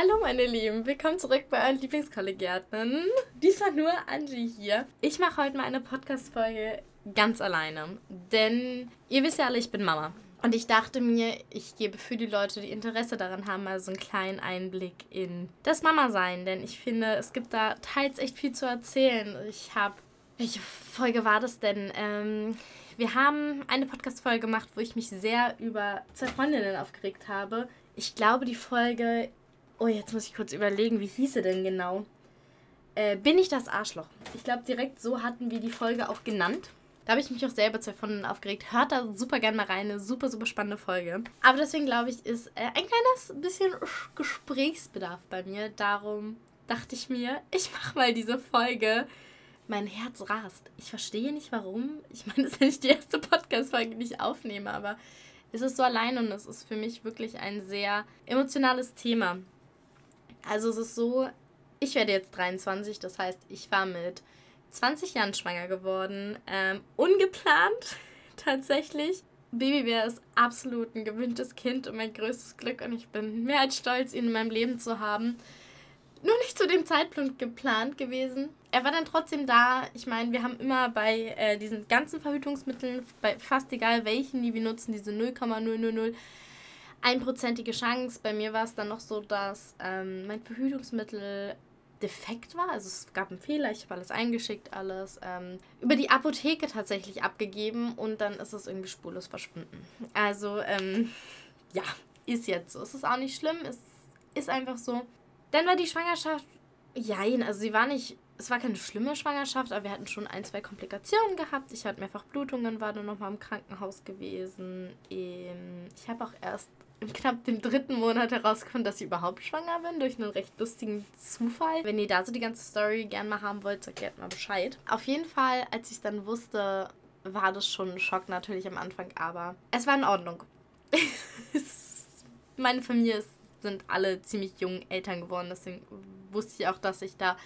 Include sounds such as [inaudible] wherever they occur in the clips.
Hallo meine Lieben, willkommen zurück bei euren Lieblingskollegiaten. Diesmal nur Angie hier. Ich mache heute mal eine Podcast-Folge ganz alleine, denn ihr wisst ja alle, ich bin Mama. Und ich dachte mir, ich gebe für die Leute, die Interesse daran haben, mal so einen kleinen Einblick in das Mama-Sein. Denn ich finde, es gibt da teils echt viel zu erzählen. Ich habe. Welche Folge war das denn? Ähm, wir haben eine Podcast-Folge gemacht, wo ich mich sehr über zwei Freundinnen aufgeregt habe. Ich glaube, die Folge. Oh, jetzt muss ich kurz überlegen, wie hieß sie denn genau? Äh, bin ich das Arschloch? Ich glaube, direkt so hatten wir die Folge auch genannt. Da habe ich mich auch selber zwei von aufgeregt. Hört da super gerne mal rein. Eine super, super spannende Folge. Aber deswegen glaube ich, ist äh, ein kleines bisschen Gesprächsbedarf bei mir. Darum dachte ich mir, [laughs] ich mache mal diese Folge. Mein Herz rast. Ich verstehe nicht warum. Ich meine, [laughs] das ist ja nicht die erste Podcast-Folge, die ich aufnehme, aber es ist so allein und es ist für mich wirklich ein sehr emotionales Thema. Also es ist so, ich werde jetzt 23, das heißt, ich war mit 20 Jahren schwanger geworden. Ähm, ungeplant [laughs] tatsächlich. Babybär ist absolut ein gewünschtes Kind und mein größtes Glück und ich bin mehr als stolz, ihn in meinem Leben zu haben. Nur nicht zu dem Zeitpunkt geplant gewesen. Er war dann trotzdem da. Ich meine, wir haben immer bei äh, diesen ganzen Verhütungsmitteln, bei fast egal welchen, die wir nutzen, diese 0,000 einprozentige Chance. Bei mir war es dann noch so, dass ähm, mein Verhütungsmittel defekt war. Also es gab einen Fehler, ich habe alles eingeschickt, alles ähm, über die Apotheke tatsächlich abgegeben und dann ist es irgendwie spurlos verschwunden. Also ähm, ja, ist jetzt so. Es ist auch nicht schlimm, es ist einfach so. Dann war die Schwangerschaft, jein, also sie war nicht, es war keine schlimme Schwangerschaft, aber wir hatten schon ein, zwei Komplikationen gehabt. Ich hatte mehrfach Blutungen, war dann nochmal im Krankenhaus gewesen. Ich habe auch erst im knapp dem dritten Monat herausgefunden, dass ich überhaupt schwanger bin, durch einen recht lustigen Zufall. Wenn ihr da so die ganze Story gern mal haben wollt, sagt gerne mal Bescheid. Auf jeden Fall, als ich es dann wusste, war das schon ein Schock natürlich am Anfang, aber es war in Ordnung. [laughs] Meine Familie sind alle ziemlich jung Eltern geworden, deswegen wusste ich auch, dass ich da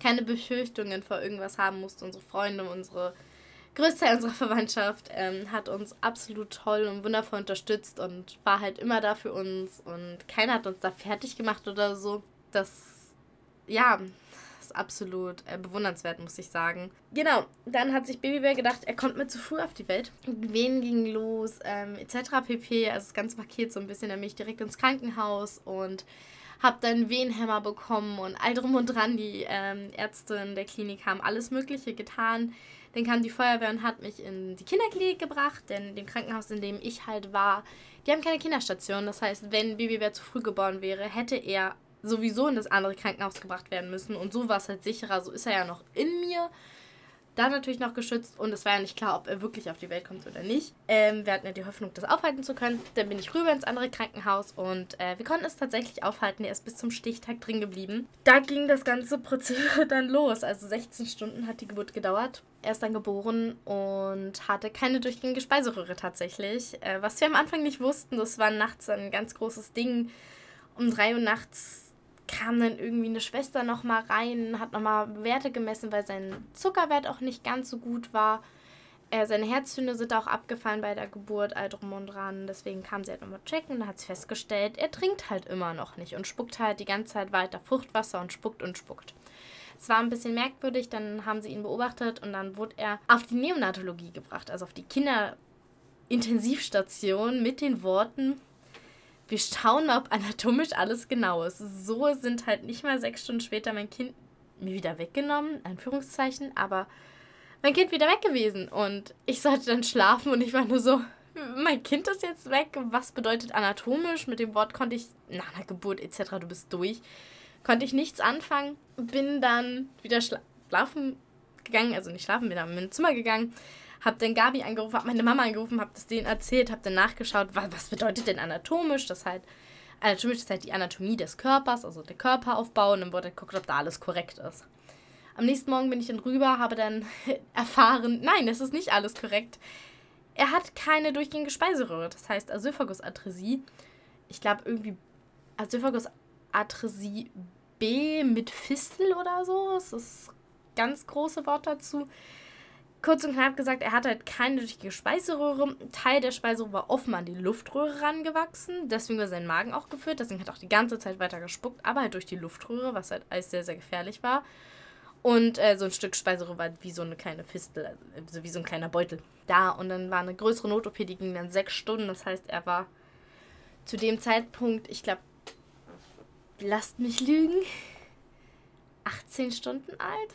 keine Befürchtungen vor irgendwas haben musste. Unsere Freunde, unsere Größteil unserer Verwandtschaft ähm, hat uns absolut toll und wundervoll unterstützt und war halt immer da für uns und keiner hat uns da fertig gemacht oder so. Das, ja, ist absolut äh, bewundernswert, muss ich sagen. Genau, dann hat sich Babybär gedacht, er kommt mir zu früh auf die Welt. Wen ging los, ähm, etc. pp. Also das ganze Paket so ein bisschen, dann bin ich direkt ins Krankenhaus und habe dann Wehenhämmer bekommen und all drum und dran. Die ähm, Ärzte in der Klinik haben alles Mögliche getan dann kam die Feuerwehr und hat mich in die Kinderklinik gebracht, denn dem Krankenhaus, in dem ich halt war, die haben keine Kinderstation. Das heißt, wenn Babybär zu früh geboren wäre, hätte er sowieso in das andere Krankenhaus gebracht werden müssen. Und so war es halt sicherer. So ist er ja noch in mir da natürlich noch geschützt und es war ja nicht klar, ob er wirklich auf die Welt kommt oder nicht. Ähm, wir hatten ja die Hoffnung, das aufhalten zu können. Dann bin ich rüber ins andere Krankenhaus und äh, wir konnten es tatsächlich aufhalten. Er ist bis zum Stichtag drin geblieben. Da ging das ganze Prozedere [laughs] dann los. Also 16 Stunden hat die Geburt gedauert. Er ist dann geboren und hatte keine durchgängige Speiseröhre tatsächlich. Äh, was wir am Anfang nicht wussten, das war nachts ein ganz großes Ding. Um 3 Uhr nachts kam dann irgendwie eine Schwester nochmal rein, hat nochmal Werte gemessen, weil sein Zuckerwert auch nicht ganz so gut war. Äh, seine Herztöne sind auch abgefallen bei der Geburt, all drum und dran. Deswegen kam sie halt nochmal checken und hat festgestellt, er trinkt halt immer noch nicht und spuckt halt die ganze Zeit weiter Fruchtwasser und spuckt und spuckt. Es war ein bisschen merkwürdig, dann haben sie ihn beobachtet und dann wurde er auf die Neonatologie gebracht, also auf die Kinderintensivstation mit den Worten, wir schauen mal, ob anatomisch alles genau ist. So sind halt nicht mal sechs Stunden später mein Kind mir wieder weggenommen, Anführungszeichen, aber mein Kind wieder weg gewesen. Und ich sollte dann schlafen und ich war nur so, mein Kind ist jetzt weg. Was bedeutet anatomisch? Mit dem Wort konnte ich nach einer Geburt etc., du bist durch, konnte ich nichts anfangen. Bin dann wieder schlafen gegangen, also nicht schlafen, bin dann in mein Zimmer gegangen habe dann Gabi angerufen, habe meine Mama angerufen, habe das denen erzählt, habe dann nachgeschaut, was, was bedeutet denn anatomisch? Das halt, anatomisch ist halt die Anatomie des Körpers, also der Körperaufbau und dann wurde geguckt, ob da alles korrekt ist. Am nächsten Morgen bin ich dann rüber, habe dann [laughs] erfahren, nein, es ist nicht alles korrekt. Er hat keine durchgängige Speiseröhre, das heißt Asyphagusatresie. Ich glaube irgendwie Asyphagusatresie B mit Fistel oder so. Das ist das ganz große Wort dazu Kurz und knapp gesagt, er hatte halt keine richtige Speiseröhre. Teil der Speiseröhre war offen an die Luftröhre rangewachsen. Deswegen war sein Magen auch gefüllt. Deswegen hat er auch die ganze Zeit weiter gespuckt, aber halt durch die Luftröhre, was halt alles sehr, sehr gefährlich war. Und äh, so ein Stück Speiseröhre war wie so eine kleine Fistel, also wie so ein kleiner Beutel da. Und dann war eine größere Not-OP, die ging dann sechs Stunden. Das heißt, er war zu dem Zeitpunkt, ich glaube, lasst mich lügen, 18 Stunden alt.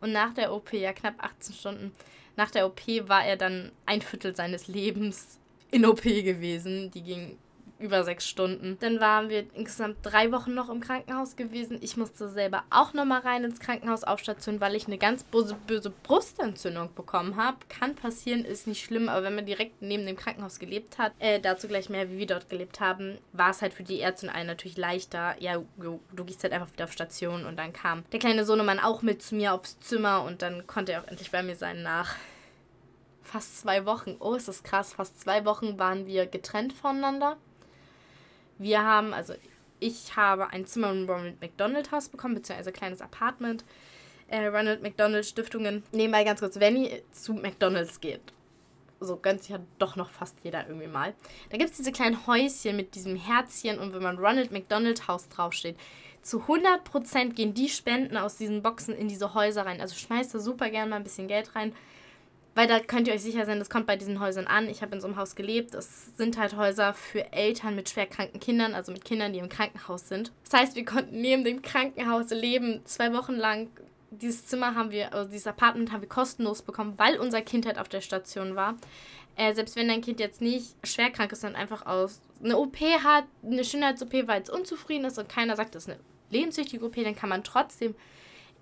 Und nach der OP, ja knapp 18 Stunden, nach der OP war er dann ein Viertel seines Lebens in OP gewesen. Die ging über sechs Stunden. Dann waren wir insgesamt drei Wochen noch im Krankenhaus gewesen. Ich musste selber auch nochmal rein ins Krankenhaus aufstationen, weil ich eine ganz böse, böse Brustentzündung bekommen habe. Kann passieren, ist nicht schlimm, aber wenn man direkt neben dem Krankenhaus gelebt hat, äh, dazu gleich mehr, wie wir dort gelebt haben, war es halt für die Ärzte und allen natürlich leichter. Ja, du gehst halt einfach wieder auf Station und dann kam der kleine Sohnemann auch mit zu mir aufs Zimmer und dann konnte er auch endlich bei mir sein nach fast zwei Wochen. Oh, ist das krass. Fast zwei Wochen waren wir getrennt voneinander. Wir haben, also ich habe ein Zimmer im Ronald McDonald Haus bekommen, beziehungsweise ein kleines Apartment. Äh, Ronald McDonald Stiftungen. Nebenbei ganz kurz, wenn ihr zu McDonalds geht, so gönnt sich ja doch noch fast jeder irgendwie mal. Da gibt es diese kleinen Häuschen mit diesem Herzchen und wenn man Ronald McDonald Haus draufsteht, zu 100% gehen die Spenden aus diesen Boxen in diese Häuser rein. Also schmeißt da super gerne mal ein bisschen Geld rein. Weil da könnt ihr euch sicher sein, das kommt bei diesen Häusern an. Ich habe in so einem Haus gelebt. Das sind halt Häuser für Eltern mit schwerkranken Kindern, also mit Kindern, die im Krankenhaus sind. Das heißt, wir konnten neben dem Krankenhaus leben, zwei Wochen lang. Dieses Zimmer haben wir, also dieses Apartment haben wir kostenlos bekommen, weil unser Kind halt auf der Station war. Äh, selbst wenn dein Kind jetzt nicht schwerkrank ist, sondern einfach aus eine OP hat, eine Schönheits-OP, weil es unzufrieden ist und keiner sagt, das ist eine lebenswichtige OP, dann kann man trotzdem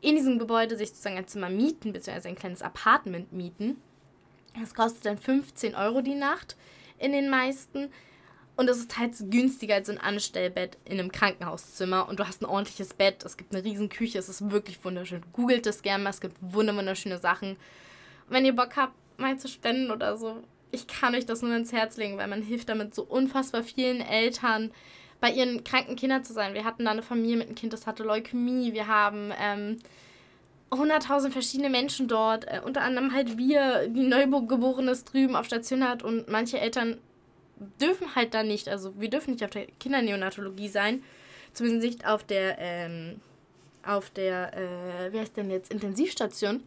in diesem Gebäude sich sozusagen ein Zimmer mieten, beziehungsweise ein kleines Apartment mieten. Das kostet dann 15 Euro die Nacht in den meisten. Und es ist halt günstiger als ein Anstellbett in einem Krankenhauszimmer. Und du hast ein ordentliches Bett. Es gibt eine riesen Küche. Es ist wirklich wunderschön. Googelt es gerne mal. Es gibt wunderschöne Sachen. Und wenn ihr Bock habt, mal zu spenden oder so, ich kann euch das nur ins Herz legen, weil man hilft damit so unfassbar vielen Eltern, bei ihren kranken Kindern zu sein. Wir hatten da eine Familie mit einem Kind, das hatte Leukämie. Wir haben ähm, 100.000 verschiedene Menschen dort, äh, unter anderem halt wir, die Neugeborenes drüben auf Station hat und manche Eltern dürfen halt da nicht, also wir dürfen nicht auf der Kinderneonatologie sein, zumindest nicht auf der, ähm, auf der, äh, wie heißt denn jetzt, Intensivstation.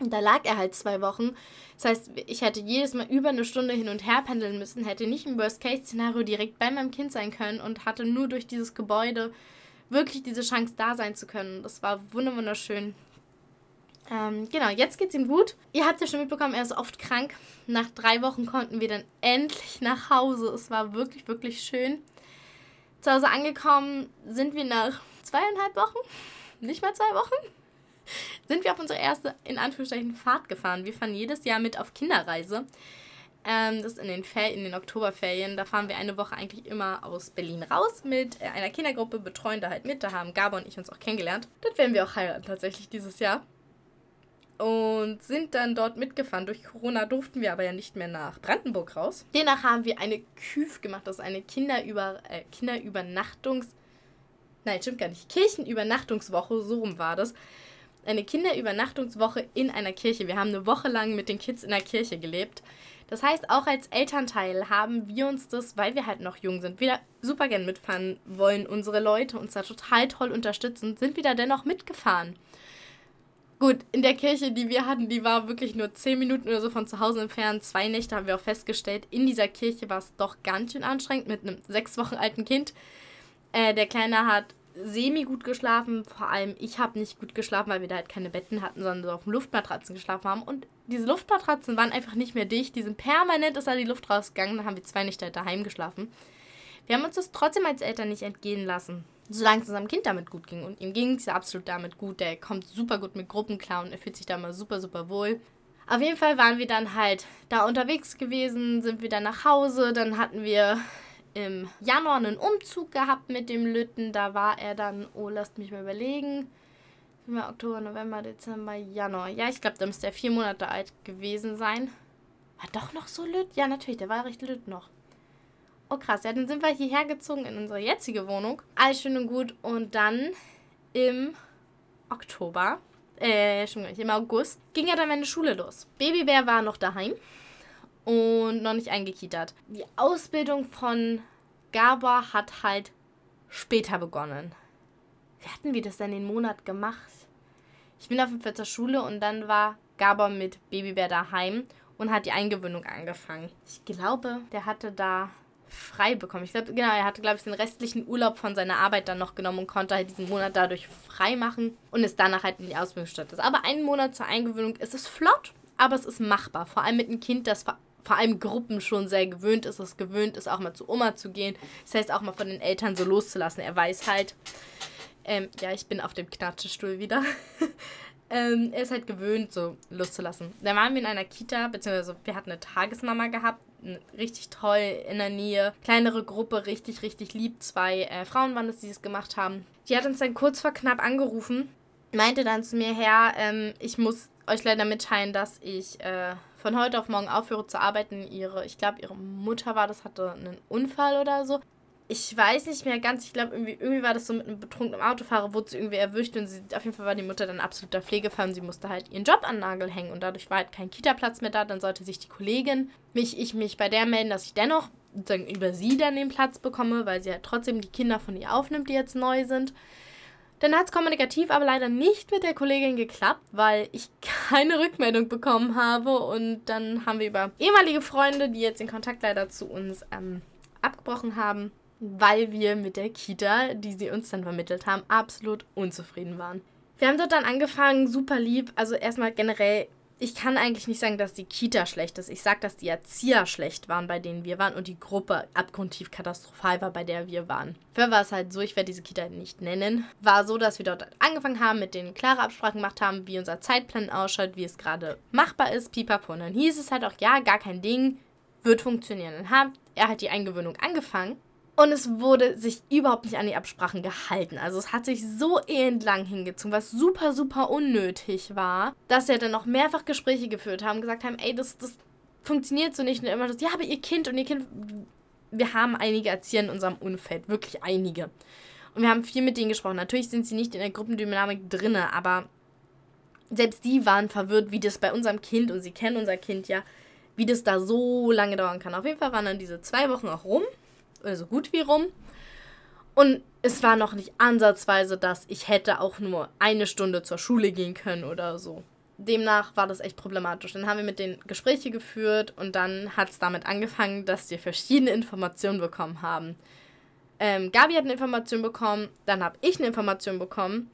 Und da lag er halt zwei Wochen. Das heißt, ich hätte jedes Mal über eine Stunde hin und her pendeln müssen, hätte nicht im Worst-Case-Szenario direkt bei meinem Kind sein können und hatte nur durch dieses Gebäude wirklich diese Chance da sein zu können. Das war wunderschön. Ähm, genau, jetzt geht's ihm gut. Ihr habt ja schon mitbekommen, er ist oft krank. Nach drei Wochen konnten wir dann endlich nach Hause. Es war wirklich, wirklich schön. Zu Hause angekommen sind wir nach zweieinhalb Wochen, nicht mal zwei Wochen, [laughs] sind wir auf unsere erste, in Anführungszeichen, Fahrt gefahren. Wir fahren jedes Jahr mit auf Kinderreise. Ähm, das ist in den, in den Oktoberferien. Da fahren wir eine Woche eigentlich immer aus Berlin raus mit äh, einer Kindergruppe, betreuen da halt mit. Da haben Gabor und ich uns auch kennengelernt. Dort werden wir auch heiraten tatsächlich dieses Jahr. Und sind dann dort mitgefahren. Durch Corona durften wir aber ja nicht mehr nach Brandenburg raus. Demnach haben wir eine KÜV gemacht. Das ist eine Kinderüber äh, Kinderübernachtungs... Nein, stimmt gar nicht. Kirchenübernachtungswoche, so rum war das eine Kinderübernachtungswoche in einer Kirche. Wir haben eine Woche lang mit den Kids in der Kirche gelebt. Das heißt, auch als Elternteil haben wir uns das, weil wir halt noch jung sind, wieder super gern mitfahren wollen, unsere Leute uns da total toll unterstützen, sind wir da dennoch mitgefahren. Gut, in der Kirche, die wir hatten, die war wirklich nur 10 Minuten oder so von zu Hause entfernt. Zwei Nächte haben wir auch festgestellt. In dieser Kirche war es doch ganz schön anstrengend mit einem sechs Wochen alten Kind. Äh, der Kleine hat semi gut geschlafen. Vor allem ich habe nicht gut geschlafen, weil wir da halt keine Betten hatten, sondern so auf Luftmatratzen geschlafen haben. Und diese Luftmatratzen waren einfach nicht mehr dicht. Die sind permanent ist da die Luft rausgegangen. Dann haben wir zwei Nächte daheim geschlafen. Wir haben uns das trotzdem als Eltern nicht entgehen lassen. Solange es unserem Kind damit gut ging. Und ihm ging es ja absolut damit gut. Der kommt super gut mit Gruppen klar und er fühlt sich da mal super, super wohl. Auf jeden Fall waren wir dann halt da unterwegs gewesen, sind wir dann nach Hause. Dann hatten wir im Januar einen Umzug gehabt mit dem Lütten. Da war er dann, oh, lasst mich mal überlegen. Oktober, November, Dezember, Januar. Ja, ich glaube, da müsste er vier Monate alt gewesen sein. War doch noch so lütt? Ja, natürlich, der war recht lütt noch. Oh krass, ja, dann sind wir hierher gezogen in unsere jetzige Wohnung. Alles schön und gut. Und dann im Oktober äh, schon gar nicht, im August, ging ja dann meine Schule los. Babybär war noch daheim und noch nicht eingekietert. Die Ausbildung von Gabor hat halt später begonnen. Wie hatten wir das denn den Monat gemacht? Ich bin auf jeden Fall zur Schule und dann war Gabor mit Babybär daheim und hat die Eingewöhnung angefangen. Ich glaube, der hatte da frei bekommen. Ich glaube, genau, er hatte, glaube ich, den restlichen Urlaub von seiner Arbeit dann noch genommen und konnte halt diesen Monat dadurch frei machen und ist danach halt in die Ausbildung gestartet. Aber einen Monat zur Eingewöhnung ist es flott, aber es ist machbar. Vor allem mit einem Kind, das vor allem Gruppen schon sehr gewöhnt ist, es gewöhnt ist, auch mal zu Oma zu gehen. Das heißt, auch mal von den Eltern so loszulassen. Er weiß halt, ähm, ja, ich bin auf dem Knatschestuhl wieder. [laughs] ähm, er ist halt gewöhnt, so loszulassen. Da waren wir in einer Kita, beziehungsweise wir hatten eine Tagesmama gehabt, richtig toll in der Nähe. Kleinere Gruppe, richtig, richtig lieb. Zwei äh, Frauen waren es, die es gemacht haben. Die hat uns dann kurz vor knapp angerufen, meinte dann zu mir, Herr, ähm, ich muss euch leider mitteilen, dass ich äh, von heute auf morgen aufhöre zu arbeiten. Ihre, ich glaube, ihre Mutter war das, hatte einen Unfall oder so. Ich weiß nicht mehr ganz, ich glaube, irgendwie, irgendwie war das so mit einem betrunkenen Autofahrer, wurde sie irgendwie erwischt und sie, auf jeden Fall war die Mutter dann absoluter Pflegefall und sie musste halt ihren Job an Nagel hängen und dadurch war halt kein Kita-Platz mehr da. Dann sollte sich die Kollegin, mich, ich mich bei der melden, dass ich dennoch sozusagen über sie dann den Platz bekomme, weil sie halt trotzdem die Kinder von ihr aufnimmt, die jetzt neu sind. Dann hat es kommunikativ aber leider nicht mit der Kollegin geklappt, weil ich [laughs] keine Rückmeldung bekommen habe. Und dann haben wir über ehemalige Freunde, die jetzt den Kontakt leider zu uns ähm, abgebrochen haben, weil wir mit der Kita, die sie uns dann vermittelt haben, absolut unzufrieden waren. Wir haben dort dann angefangen, super lieb. Also erstmal generell ich kann eigentlich nicht sagen, dass die Kita schlecht ist. Ich sage, dass die Erzieher schlecht waren, bei denen wir waren und die Gruppe abgrundtief katastrophal war, bei der wir waren. Für war es halt so, ich werde diese Kita nicht nennen, war so, dass wir dort angefangen haben, mit denen klare Absprachen gemacht haben, wie unser Zeitplan ausschaut, wie es gerade machbar ist, pipapo. Und dann hieß es halt auch, ja, gar kein Ding, wird funktionieren. Dann hat er halt die Eingewöhnung angefangen und es wurde sich überhaupt nicht an die Absprachen gehalten. Also es hat sich so elendlang hingezogen, was super, super unnötig war, dass wir dann noch mehrfach Gespräche geführt haben, gesagt haben, ey, das, das funktioniert so nicht. Und immer das, ja, aber ihr Kind und ihr Kind, wir haben einige Erzieher in unserem Umfeld, wirklich einige. Und wir haben viel mit denen gesprochen. Natürlich sind sie nicht in der Gruppendynamik drinne, aber selbst die waren verwirrt, wie das bei unserem Kind, und sie kennen unser Kind ja, wie das da so lange dauern kann. Auf jeden Fall waren dann diese zwei Wochen auch rum oder so gut wie rum. Und es war noch nicht ansatzweise, dass ich hätte auch nur eine Stunde zur Schule gehen können oder so. Demnach war das echt problematisch. Dann haben wir mit denen Gespräche geführt und dann hat es damit angefangen, dass wir verschiedene Informationen bekommen haben. Ähm, Gabi hat eine Information bekommen, dann habe ich eine Information bekommen.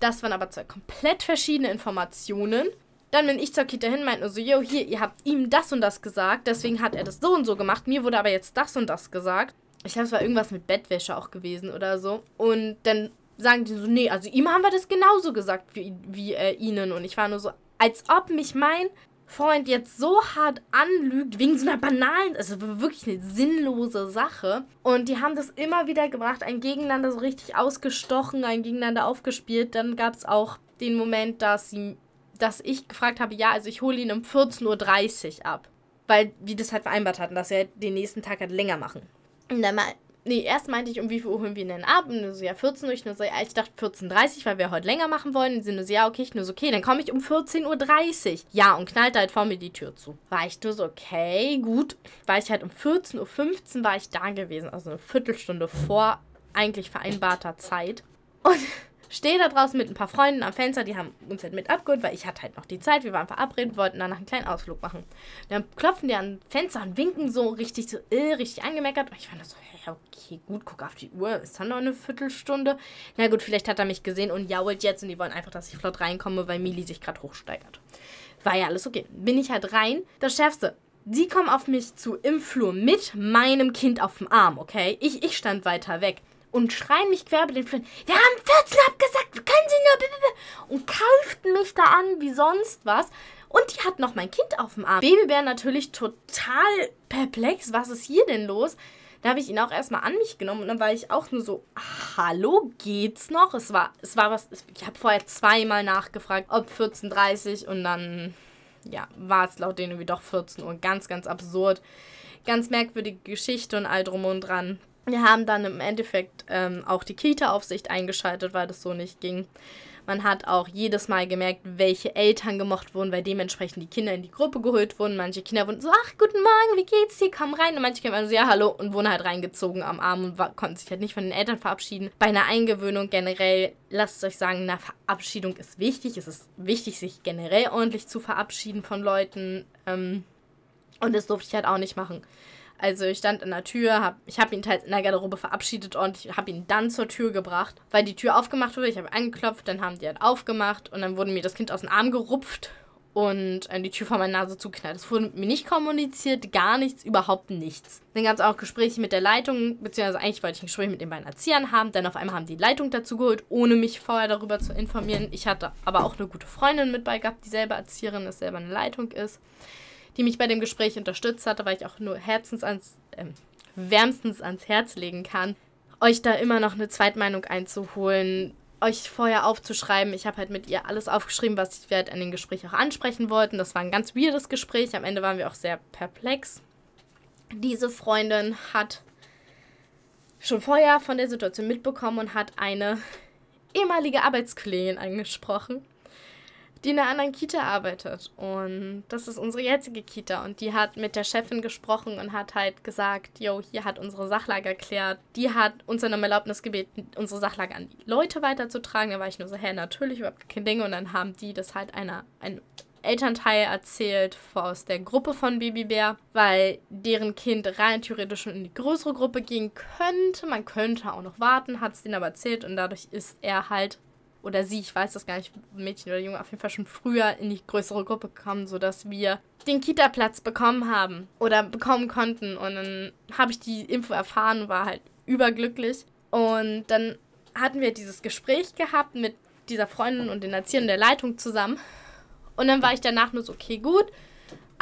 Das waren aber zwei komplett verschiedene Informationen. Dann bin ich zur Kita hin, meinte so, yo, hier, ihr habt ihm das und das gesagt, deswegen hat er das so und so gemacht. Mir wurde aber jetzt das und das gesagt ich glaube, es war irgendwas mit Bettwäsche auch gewesen oder so. Und dann sagen die so, nee, also ihm haben wir das genauso gesagt wie, wie äh, ihnen. Und ich war nur so, als ob mich mein Freund jetzt so hart anlügt, wegen so einer banalen, also wirklich eine sinnlose Sache. Und die haben das immer wieder gebracht, ein Gegeneinander so richtig ausgestochen, ein Gegeneinander aufgespielt. Dann gab es auch den Moment, dass sie, dass ich gefragt habe, ja, also ich hole ihn um 14.30 Uhr ab. Weil wir das halt vereinbart hatten, dass wir den nächsten Tag halt länger machen. Und dann mal, nee, erst meinte ich, um wie viel Uhr holen wir denn ab? Und nur so, ja, 14 Uhr. Ich nur so, ja, ich dachte 14.30 Uhr, weil wir heute länger machen wollen. Und sie nur so, ja, okay. Ich nur so, okay, dann komme ich um 14.30 Uhr. Ja, und knallt halt vor mir die Tür zu. War ich nur so, okay, gut. War ich halt um 14.15 Uhr war ich da gewesen. Also eine Viertelstunde vor eigentlich vereinbarter Zeit. Und stehe da draußen mit ein paar Freunden am Fenster, die haben uns halt mit abgeholt, weil ich hatte halt noch die Zeit, wir waren verabredet, wollten danach einen kleinen Ausflug machen. Dann klopfen die an Fenster und winken so richtig, so äh, richtig angemeckert. Und ich fand das so, hey, okay, gut, guck auf die Uhr, ist dann noch eine Viertelstunde. Na gut, vielleicht hat er mich gesehen und jault jetzt und die wollen einfach, dass ich flott reinkomme, weil Mili sich gerade hochsteigert. War ja alles okay. Bin ich halt rein. Das Schärfste, Sie kommen auf mich zu im Flur mit meinem Kind auf dem Arm, okay? Ich, ich stand weiter weg und schreien mich quer über den Flur. Wir haben 14 abgesagt, können Sie nur... Und kauften mich da an wie sonst was. Und die hat noch mein Kind auf dem Arm. Babybär natürlich total perplex. Was ist hier denn los? Da habe ich ihn auch erstmal an mich genommen und dann war ich auch nur so, hallo, geht's noch? Es war, es war was, ich habe vorher zweimal nachgefragt, ob 14.30 und dann, ja, war es laut denen irgendwie doch 14 Uhr. Ganz, ganz absurd. Ganz merkwürdige Geschichte und all drum und dran. Wir haben dann im Endeffekt ähm, auch die Kita-Aufsicht eingeschaltet, weil das so nicht ging. Man hat auch jedes Mal gemerkt, welche Eltern gemocht wurden, weil dementsprechend die Kinder in die Gruppe geholt wurden. Manche Kinder wurden so, ach, guten Morgen, wie geht's dir? Komm rein. Und manche Kinder waren so, ja, hallo und wurden halt reingezogen am Arm und war, konnten sich halt nicht von den Eltern verabschieden. Bei einer Eingewöhnung generell, lasst euch sagen, eine Verabschiedung ist wichtig. Es ist wichtig, sich generell ordentlich zu verabschieden von Leuten. Ähm, und das durfte ich halt auch nicht machen. Also ich stand in der Tür, hab, ich habe ihn teils in der Garderobe verabschiedet und ich habe ihn dann zur Tür gebracht, weil die Tür aufgemacht wurde. Ich habe angeklopft, dann haben die halt aufgemacht und dann wurde mir das Kind aus dem Arm gerupft und die Tür vor meiner Nase zugeknallt. Es wurde mir nicht kommuniziert, gar nichts, überhaupt nichts. Dann gab es auch Gespräche mit der Leitung, beziehungsweise eigentlich wollte ich ein Gespräch mit den beiden Erziehern haben, dann auf einmal haben die Leitung dazu geholt, ohne mich vorher darüber zu informieren. Ich hatte aber auch eine gute Freundin mit bei gehabt, die selber Erzieherin ist, selber eine Leitung ist die mich bei dem Gespräch unterstützt hatte, weil ich auch nur herzens ans, äh, wärmstens ans Herz legen kann, euch da immer noch eine Zweitmeinung einzuholen, euch vorher aufzuschreiben. Ich habe halt mit ihr alles aufgeschrieben, was wir halt an den Gespräch auch ansprechen wollten. Das war ein ganz weirdes Gespräch. Am Ende waren wir auch sehr perplex. Diese Freundin hat schon vorher von der Situation mitbekommen und hat eine ehemalige Arbeitskollegin angesprochen die in einer anderen Kita arbeitet. Und das ist unsere jetzige Kita. Und die hat mit der Chefin gesprochen und hat halt gesagt, yo, hier hat unsere Sachlage erklärt. Die hat uns dann um Erlaubnis gebeten, unsere Sachlage an die Leute weiterzutragen. Da war ich nur so, hä, natürlich, überhaupt kein Ding. Und dann haben die das halt einer, ein Elternteil erzählt aus der Gruppe von Babybär, weil deren Kind rein theoretisch schon in die größere Gruppe gehen könnte. Man könnte auch noch warten, hat es denen aber erzählt und dadurch ist er halt oder sie, ich weiß das gar nicht, Mädchen oder Junge, auf jeden Fall schon früher in die größere Gruppe gekommen, sodass wir den Kita-Platz bekommen haben oder bekommen konnten. Und dann habe ich die Info erfahren und war halt überglücklich. Und dann hatten wir dieses Gespräch gehabt mit dieser Freundin und den Erziehern der Leitung zusammen. Und dann war ich danach nur so, okay, gut,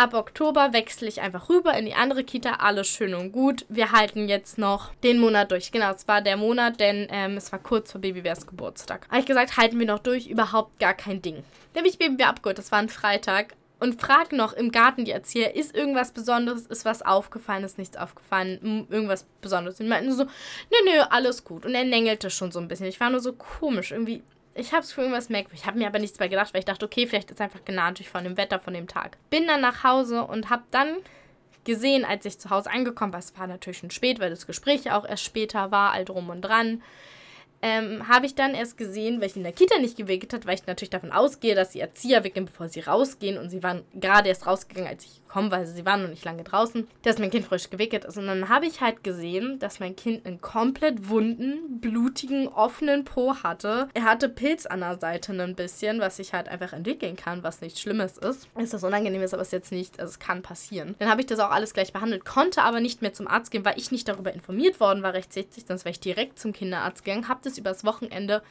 ab Oktober wechsle ich einfach rüber in die andere Kita. Alles schön und gut. Wir halten jetzt noch den Monat durch. Genau, es war der Monat, denn ähm, es war kurz vor Babybärs Geburtstag. Habe ich gesagt, halten wir noch durch. Überhaupt gar kein Ding. Dann habe ich Babybär abgeholt. Das war ein Freitag. Und frag noch im Garten die Erzieher, ist irgendwas Besonderes, ist was aufgefallen, ist nichts aufgefallen, irgendwas Besonderes. Und die meinten so, nö, nö, alles gut. Und er nängelte schon so ein bisschen. Ich war nur so komisch, irgendwie ich habe es für irgendwas merkwürdig. Ich habe mir aber nichts mehr gedacht, weil ich dachte, okay, vielleicht ist einfach genannt von dem Wetter von dem Tag. Bin dann nach Hause und habe dann gesehen, als ich zu Hause angekommen war, es war natürlich schon spät, weil das Gespräch auch erst später war, all drum und dran ähm, habe ich dann erst gesehen, weil ich in der Kita nicht gewickelt hat, weil ich natürlich davon ausgehe, dass die Erzieher wickeln, bevor sie rausgehen. Und sie waren gerade erst rausgegangen, als ich gekommen. Also sie waren noch nicht lange draußen, dass mein Kind frisch gewickelt ist. Und dann habe ich halt gesehen, dass mein Kind einen komplett wunden, blutigen, offenen Po hatte. Er hatte Pilz an der Seite ein bisschen, was sich halt einfach entwickeln kann, was nichts Schlimmes ist. Ist das unangenehm ist, aber es jetzt nicht, also es kann passieren. Dann habe ich das auch alles gleich behandelt, konnte aber nicht mehr zum Arzt gehen, weil ich nicht darüber informiert worden war rechtzeitig, sonst wäre ich direkt zum Kinderarzt gegangen, habe das übers Wochenende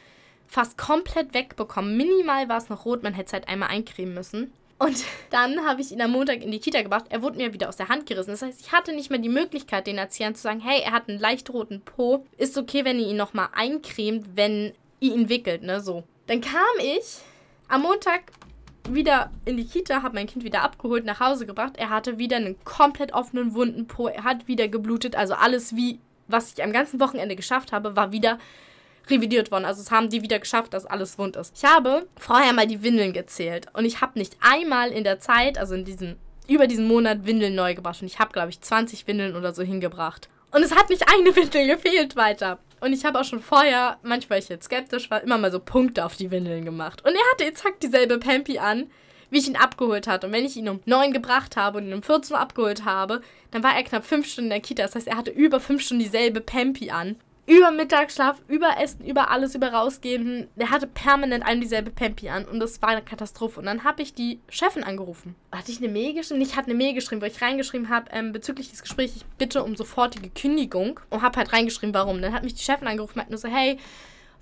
fast komplett wegbekommen. Minimal war es noch rot, man hätte es halt einmal eincremen müssen. Und dann habe ich ihn am Montag in die Kita gebracht. Er wurde mir wieder aus der Hand gerissen. Das heißt, ich hatte nicht mehr die Möglichkeit, den Erziehern zu sagen, hey, er hat einen leicht roten Po. Ist okay, wenn ihr ihn nochmal eincremt, wenn ihr ihn wickelt, ne? So. Dann kam ich am Montag wieder in die Kita, habe mein Kind wieder abgeholt, nach Hause gebracht. Er hatte wieder einen komplett offenen wunden Po. Er hat wieder geblutet. Also alles wie, was ich am ganzen Wochenende geschafft habe, war wieder revidiert worden. Also es haben die wieder geschafft, dass alles wund ist. Ich habe vorher mal die Windeln gezählt und ich habe nicht einmal in der Zeit, also in diesem über diesen Monat Windeln neu gewaschen. Ich habe glaube ich 20 Windeln oder so hingebracht. Und es hat nicht [laughs] eine Windel gefehlt weiter. Und ich habe auch schon vorher, manchmal ich jetzt skeptisch war, immer mal so Punkte auf die Windeln gemacht. Und er hatte exakt dieselbe Pampi an, wie ich ihn abgeholt hatte. Und wenn ich ihn um 9 gebracht habe und ihn um 14 Uhr abgeholt habe, dann war er knapp 5 Stunden in der Kita. Das heißt, er hatte über 5 Stunden dieselbe Pampi an über Mittagsschlaf, über Essen, über alles, über rausgehen. Der hatte permanent ein dieselbe Pampi an und das war eine Katastrophe. Und dann habe ich die Chefin angerufen. Hatte ich eine Mail geschrieben? Ich hatte eine Mail geschrieben, wo ich reingeschrieben habe, ähm, bezüglich des Gesprächs, ich bitte um sofortige Kündigung und habe halt reingeschrieben, warum. Dann hat mich die Chefin angerufen und meinte nur so, hey,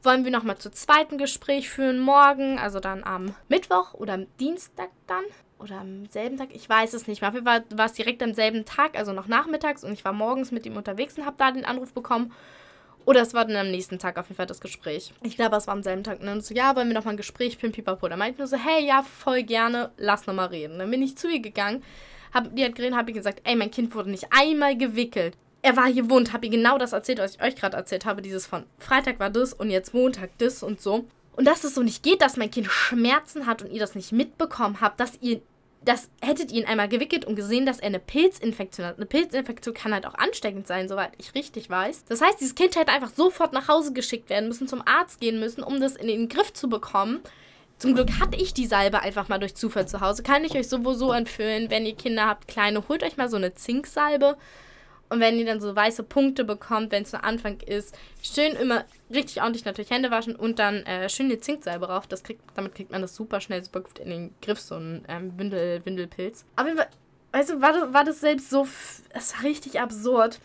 wollen wir nochmal zu zweiten Gespräch führen morgen, also dann am Mittwoch oder am Dienstag dann? Oder am selben Tag, ich weiß es nicht mehr. Auf jeden Fall war es direkt am selben Tag, also noch nachmittags und ich war morgens mit ihm unterwegs und habe da den Anruf bekommen. Oder es war dann am nächsten Tag auf jeden Fall das Gespräch. Ich glaube, es war am selben Tag. Und dann so, ja, wollen wir nochmal ein Gespräch, Pimpipapo. Da meinte ich nur so, hey, ja, voll gerne, lass nochmal reden. Dann bin ich zu ihr gegangen, hab, die hat geredet, habe ich gesagt, ey, mein Kind wurde nicht einmal gewickelt. Er war hier wund, habe ihr genau das erzählt, was ich euch gerade erzählt habe. Dieses von Freitag war das und jetzt Montag das und so. Und dass es so nicht geht, dass mein Kind Schmerzen hat und ihr das nicht mitbekommen habt, dass ihr das hättet ihr ihn einmal gewickelt und gesehen, dass er eine Pilzinfektion hat. Eine Pilzinfektion kann halt auch ansteckend sein, soweit ich richtig weiß. Das heißt, dieses Kind hätte einfach sofort nach Hause geschickt werden müssen, zum Arzt gehen müssen, um das in den Griff zu bekommen. Zum Glück hatte ich die Salbe einfach mal durch Zufall zu Hause. Kann ich euch sowieso empfehlen, wenn ihr Kinder habt, kleine, holt euch mal so eine Zinksalbe und wenn ihr dann so weiße Punkte bekommt, wenn es zu Anfang ist, schön immer richtig ordentlich natürlich Hände waschen und dann äh, schön die Zinksalbe rauf. Das kriegt, damit kriegt man das super schnell, super gut in den Griff, so ein ähm, Windel, Windelpilz. Weißt du, war das, war das selbst so, es war richtig absurd.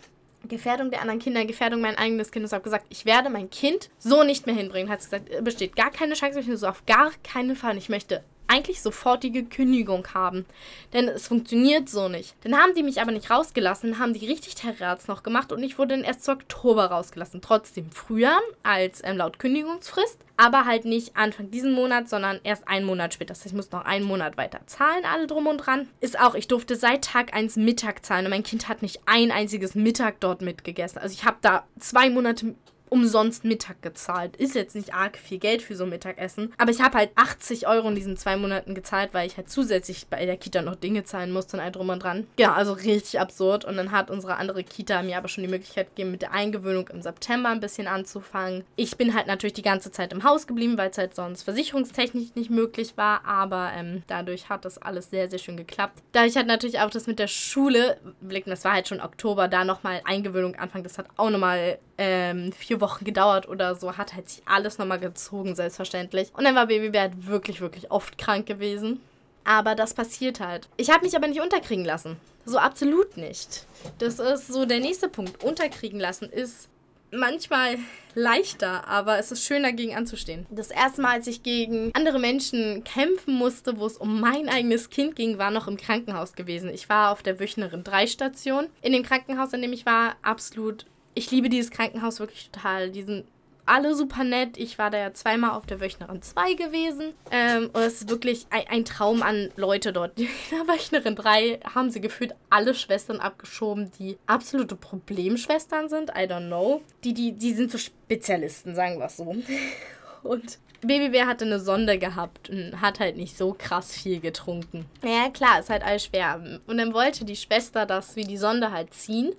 Gefährdung der anderen Kinder, Gefährdung mein eigenes Kindes. Ich habe gesagt, ich werde mein Kind so nicht mehr hinbringen. Hat gesagt, besteht gar keine Chance, ich so auf gar keinen Fall. Ich möchte eigentlich sofortige Kündigung haben. Denn es funktioniert so nicht. Dann haben die mich aber nicht rausgelassen, haben die richtig Terrats noch gemacht und ich wurde dann erst zu Oktober rausgelassen. Trotzdem früher als ähm, laut Kündigungsfrist, aber halt nicht Anfang diesen Monat, sondern erst einen Monat später. Das heißt, ich muss noch einen Monat weiter zahlen, alle drum und dran. Ist auch, ich durfte seit Tag 1 Mittag zahlen und mein Kind hat nicht ein einziges Mittag dort mitgegessen. Also ich habe da zwei Monate umsonst Mittag gezahlt. Ist jetzt nicht arg viel Geld für so ein Mittagessen. Aber ich habe halt 80 Euro in diesen zwei Monaten gezahlt, weil ich halt zusätzlich bei der Kita noch Dinge zahlen musste und all drum und dran. Ja, also richtig absurd. Und dann hat unsere andere Kita mir aber schon die Möglichkeit gegeben, mit der Eingewöhnung im September ein bisschen anzufangen. Ich bin halt natürlich die ganze Zeit im Haus geblieben, weil es halt sonst versicherungstechnisch nicht möglich war. Aber ähm, dadurch hat das alles sehr, sehr schön geklappt. Dadurch hat natürlich auch das mit der Schule, blicken, das war halt schon Oktober, da nochmal Eingewöhnung anfangen. Das hat auch nochmal ähm, vier Wochen gedauert oder so, hat halt sich alles nochmal gezogen, selbstverständlich. Und dann war Babybär halt wirklich, wirklich oft krank gewesen. Aber das passiert halt. Ich habe mich aber nicht unterkriegen lassen. So absolut nicht. Das ist so der nächste Punkt. Unterkriegen lassen ist manchmal leichter, aber es ist schön dagegen anzustehen. Das erste Mal, als ich gegen andere Menschen kämpfen musste, wo es um mein eigenes Kind ging, war noch im Krankenhaus gewesen. Ich war auf der Wöchnerin 3 Station. In dem Krankenhaus, in dem ich war, absolut ich liebe dieses Krankenhaus wirklich total. Die sind alle super nett. Ich war da ja zweimal auf der Wöchnerin 2 gewesen. Ähm, und es ist wirklich ein, ein, Traum an Leute dort. [laughs] In der Wöchnerin 3 haben sie gefühlt alle Schwestern abgeschoben, die absolute Problemschwestern sind. I don't know. Die, die, die sind so Spezialisten, sagen wir es so. [laughs] Und Babybär hatte eine Sonde gehabt und hat halt nicht so krass viel getrunken. Ja, klar, ist halt alles schwer. Und dann wollte die Schwester das wie die Sonde halt ziehen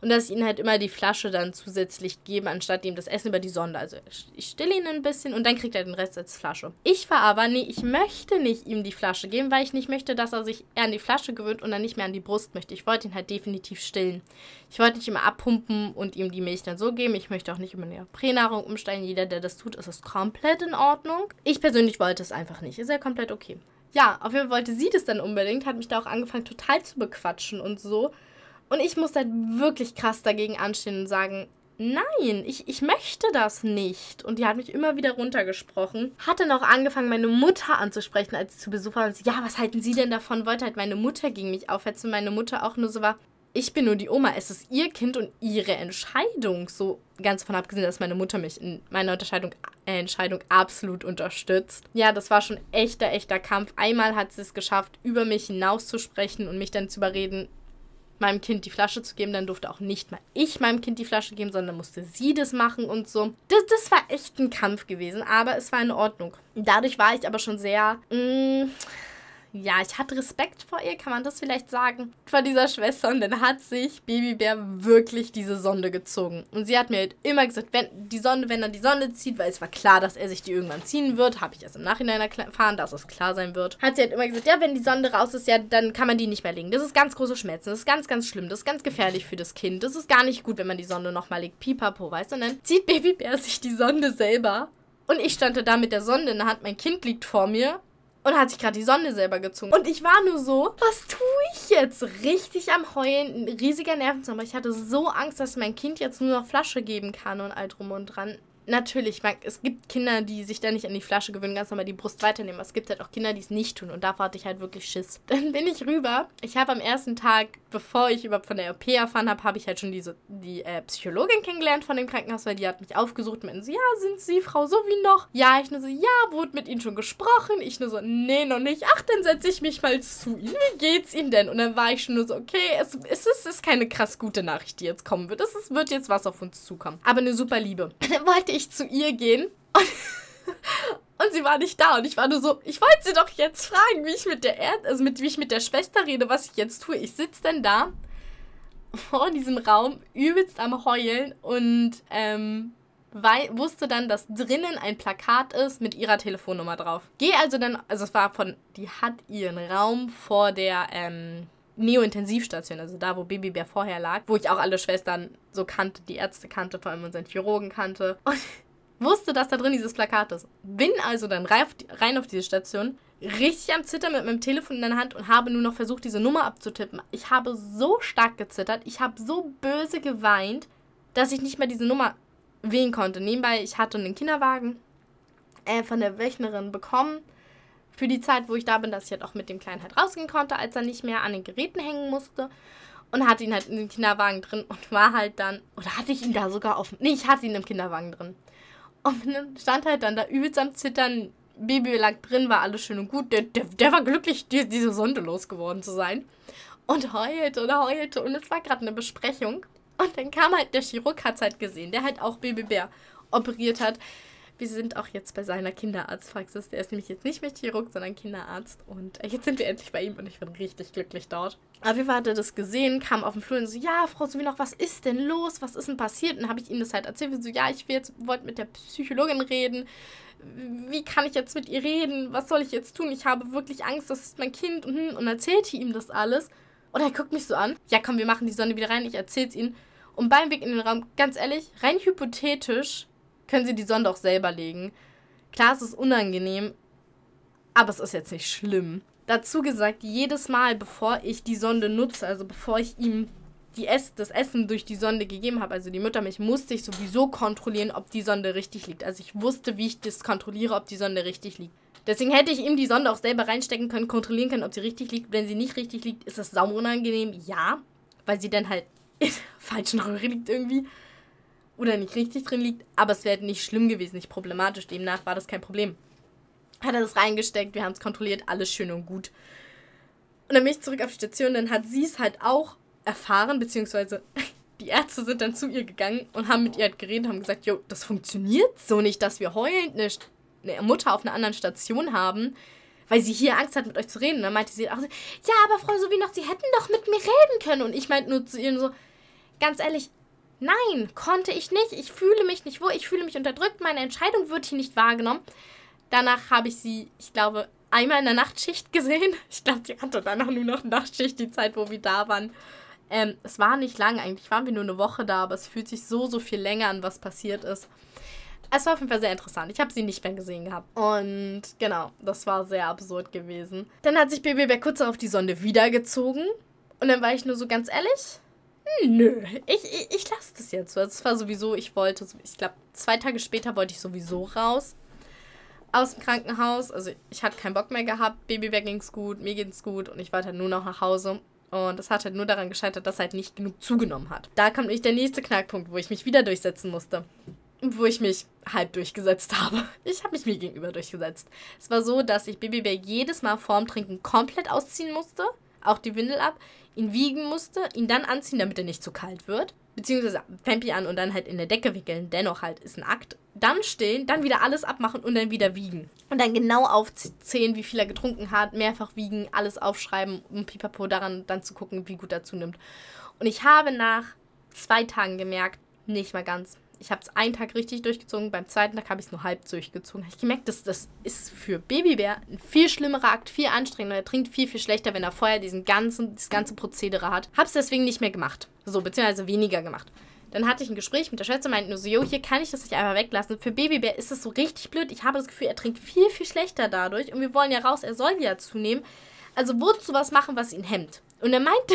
und dass ich ihm halt immer die Flasche dann zusätzlich gebe, anstatt ihm das Essen über die Sonde. Also ich stille ihn ein bisschen und dann kriegt er den Rest als Flasche. Ich war aber, nee, ich möchte nicht ihm die Flasche geben, weil ich nicht möchte, dass er sich eher an die Flasche gewöhnt und dann nicht mehr an die Brust möchte. Ich wollte ihn halt definitiv stillen. Ich wollte nicht immer abpumpen und ihm die Milch dann so geben. Ich möchte auch nicht über eine Pränahrung umsteigen. Jeder, der das tut, ist es komplett in Ordnung. Ich persönlich wollte es einfach nicht. Ist ja komplett okay. Ja, auf jeden Fall wollte sie das dann unbedingt, hat mich da auch angefangen total zu bequatschen und so. Und ich muss halt wirklich krass dagegen anstehen und sagen, nein, ich, ich möchte das nicht. Und die hat mich immer wieder runtergesprochen. Hat dann auch angefangen, meine Mutter anzusprechen, als sie zu Besuch war. Und sie, ja, was halten Sie denn davon? Wollte halt meine Mutter gegen mich aufhetzen. Meine Mutter auch nur so war, ich bin nur die Oma, es ist ihr Kind und ihre Entscheidung. So ganz von abgesehen, dass meine Mutter mich in meiner Unterscheidung, äh, Entscheidung absolut unterstützt. Ja, das war schon echter, echter Kampf. Einmal hat sie es geschafft, über mich hinauszusprechen und mich dann zu überreden, meinem Kind die Flasche zu geben. Dann durfte auch nicht mal ich meinem Kind die Flasche geben, sondern musste sie das machen und so. Das, das war echt ein Kampf gewesen, aber es war in Ordnung. Dadurch war ich aber schon sehr. Mh, mm, ja, ich hatte Respekt vor ihr, kann man das vielleicht sagen, vor dieser Schwester. Und dann hat sich Babybär wirklich diese Sonde gezogen. Und sie hat mir halt immer gesagt, wenn die Sonde, wenn er die Sonde zieht, weil es war klar, dass er sich die irgendwann ziehen wird, habe ich erst im Nachhinein erfahren, dass es klar sein wird, hat sie halt immer gesagt, ja, wenn die Sonde raus ist, ja, dann kann man die nicht mehr legen. Das ist ganz große Schmerzen, das ist ganz, ganz schlimm, das ist ganz gefährlich für das Kind. Das ist gar nicht gut, wenn man die Sonde nochmal legt. Pipapo, weißt du? Und dann zieht Babybär sich die Sonde selber und ich stand da mit der Sonde in der Hand, mein Kind liegt vor mir und hat sich gerade die Sonne selber gezogen. Und ich war nur so, was tue ich jetzt? Richtig am Heulen, ein riesiger Nervenzusammenbruch. Ich hatte so Angst, dass mein Kind jetzt nur noch Flasche geben kann und all drum und dran natürlich, es gibt Kinder, die sich da nicht an die Flasche gewöhnen, ganz normal die Brust weiternehmen. Aber es gibt halt auch Kinder, die es nicht tun. Und davor hatte ich halt wirklich Schiss. [laughs] Dann bin ich rüber. Ich habe am ersten Tag, bevor ich überhaupt von der OP erfahren habe, habe ich halt schon diese, die äh, Psychologin kennengelernt von dem Krankenhaus, weil die hat mich aufgesucht und meinte so, ja, sind Sie Frau so wie noch? Ja, ich nur so, ja, wurde mit Ihnen schon gesprochen? Ich nur so, nee, noch nicht. Ach, dann setze ich mich mal zu Ihnen. Wie geht's Ihnen denn? Und dann war ich schon nur so, okay, es, es, ist, es ist keine krass gute Nachricht, die jetzt kommen wird. Es wird jetzt was auf uns zukommen. Aber eine super Liebe. Dann [laughs] wollte ich ich zu ihr gehen. Und, [laughs] Und sie war nicht da. Und ich war nur so, ich wollte sie doch jetzt fragen, wie ich mit der Erd also mit, wie ich mit der Schwester rede, was ich jetzt tue. Ich sitze dann da vor diesem Raum, übelst am Heulen und ähm, wusste dann, dass drinnen ein Plakat ist mit ihrer Telefonnummer drauf. Geh also dann, also es war von, die hat ihren Raum vor der ähm, Neo-Intensivstation, also da, wo Babybär vorher lag, wo ich auch alle Schwestern so kannte, die Ärzte kannte, vor allem unseren Chirurgen kannte. Und [laughs] wusste, dass da drin dieses Plakat ist. Bin also dann rein auf diese Station, richtig am Zittern mit meinem Telefon in der Hand und habe nur noch versucht, diese Nummer abzutippen. Ich habe so stark gezittert, ich habe so böse geweint, dass ich nicht mehr diese Nummer wählen konnte. Nebenbei, ich hatte einen Kinderwagen äh, von der Wöchnerin bekommen für die Zeit, wo ich da bin, dass ich halt auch mit dem Kleinen halt rausgehen konnte, als er nicht mehr an den Geräten hängen musste. Und hatte ihn halt in den Kinderwagen drin und war halt dann, oder hatte ich ihn da sogar auf, nee, ich hatte ihn im Kinderwagen drin. Und stand halt dann da übelst am Zittern. Baby lag drin, war alles schön und gut. Der, der, der war glücklich, die, diese Sonde losgeworden zu sein. Und heulte und heulte. Und es war gerade eine Besprechung. Und dann kam halt der Chirurg, hat halt gesehen, der halt auch Babybär operiert hat. Wir sind auch jetzt bei seiner Kinderarztpraxis. Der ist nämlich jetzt nicht mehr Chirurg, sondern Kinderarzt. Und jetzt sind wir endlich bei ihm und ich bin richtig glücklich dort. Auf jeden Fall hat er das gesehen, kam auf den Flur und so, ja, Frau noch, was ist denn los? Was ist denn passiert? Und dann habe ich ihm das halt erzählt. Und so, ja, ich wollte mit der Psychologin reden. Wie kann ich jetzt mit ihr reden? Was soll ich jetzt tun? Ich habe wirklich Angst, das ist mein Kind. Und, hm, und erzählte ihm das alles. Und er guckt mich so an. Ja, komm, wir machen die Sonne wieder rein. Ich erzähl's ihm. Und beim Weg in den Raum, ganz ehrlich, rein hypothetisch können sie die Sonde auch selber legen. Klar, es ist unangenehm, aber es ist jetzt nicht schlimm. Dazu gesagt, jedes Mal, bevor ich die Sonde nutze, also bevor ich ihm die Ess das Essen durch die Sonde gegeben habe, also die Muttermilch, musste ich sowieso kontrollieren, ob die Sonde richtig liegt. Also ich wusste, wie ich das kontrolliere, ob die Sonde richtig liegt. Deswegen hätte ich ihm die Sonde auch selber reinstecken können, kontrollieren können, ob sie richtig liegt. Wenn sie nicht richtig liegt, ist das sau unangenehm. Ja, weil sie dann halt in der falschen Röhre liegt irgendwie oder nicht richtig drin liegt, aber es wäre nicht schlimm gewesen, nicht problematisch. Demnach war das kein Problem. Hat er das reingesteckt, wir haben es kontrolliert, alles schön und gut. Und dann bin ich zurück auf die Station, dann hat sie es halt auch erfahren, beziehungsweise [laughs] die Ärzte sind dann zu ihr gegangen und haben mit ihr halt geredet, haben gesagt, jo, das funktioniert so nicht, dass wir heulend eine, eine Mutter auf einer anderen Station haben, weil sie hier Angst hat, mit euch zu reden. Und dann meinte sie auch so, ja, aber Frau Sowinoch, Sie hätten doch mit mir reden können. Und ich meinte nur zu ihr so, ganz ehrlich, Nein, konnte ich nicht. Ich fühle mich nicht wohl. Ich fühle mich unterdrückt. Meine Entscheidung wird hier nicht wahrgenommen. Danach habe ich sie, ich glaube, einmal in der Nachtschicht [laughs] gesehen. Ich glaube, die hatte danach nur noch Nachtschicht, die Zeit, wo wir da waren. Ähm, es war nicht lang, eigentlich waren wir nur eine Woche da, aber es fühlt sich so, so viel länger an, was passiert ist. Es war auf jeden Fall sehr interessant. Ich habe sie nicht mehr gesehen gehabt. Und genau, das war sehr absurd gewesen. Dann hat sich Baby kurz darauf die Sonde wiedergezogen. Und dann war ich nur so ganz ehrlich, Nö, ich, ich, ich lasse das jetzt. Es war sowieso, ich wollte, ich glaube, zwei Tage später wollte ich sowieso raus aus dem Krankenhaus. Also ich hatte keinen Bock mehr gehabt. Babybär ging's gut, mir ging's gut und ich wollte halt nur noch nach Hause. Und das hat halt nur daran gescheitert, dass er halt nicht genug zugenommen hat. Da kam nämlich der nächste Knackpunkt, wo ich mich wieder durchsetzen musste. Wo ich mich halb durchgesetzt habe. [laughs] Ich habe mich mir gegenüber durchgesetzt. Es war so, dass ich Babybär jedes Mal vorm Trinken komplett ausziehen musste. Auch die Windel ab ihn wiegen musste, ihn dann anziehen, damit er nicht zu kalt wird. Beziehungsweise Pampi an und dann halt in der Decke wickeln. Dennoch halt ist ein Akt. Dann stillen, dann wieder alles abmachen und dann wieder wiegen. Und dann genau aufzählen, wie viel er getrunken hat, mehrfach wiegen, alles aufschreiben, um pipapo daran dann zu gucken, wie gut er zunimmt. Und ich habe nach zwei Tagen gemerkt, nicht mal ganz, ich habe es einen Tag richtig durchgezogen, beim zweiten Tag habe ich es nur halb durchgezogen. Habe ich gemerkt, dass das ist für Babybär ein viel schlimmerer Akt, viel anstrengender. Er trinkt viel, viel schlechter, wenn er vorher diesen ganzen, das ganze Prozedere hat. Habe es deswegen nicht mehr gemacht. So, beziehungsweise weniger gemacht. Dann hatte ich ein Gespräch mit der Schwester, meinte nur so, jo, hier kann ich das nicht einfach weglassen. Für Babybär ist es so richtig blöd. Ich habe das Gefühl, er trinkt viel, viel schlechter dadurch. Und wir wollen ja raus, er soll ja zunehmen. Also wozu was machen, was ihn hemmt? Und er meinte,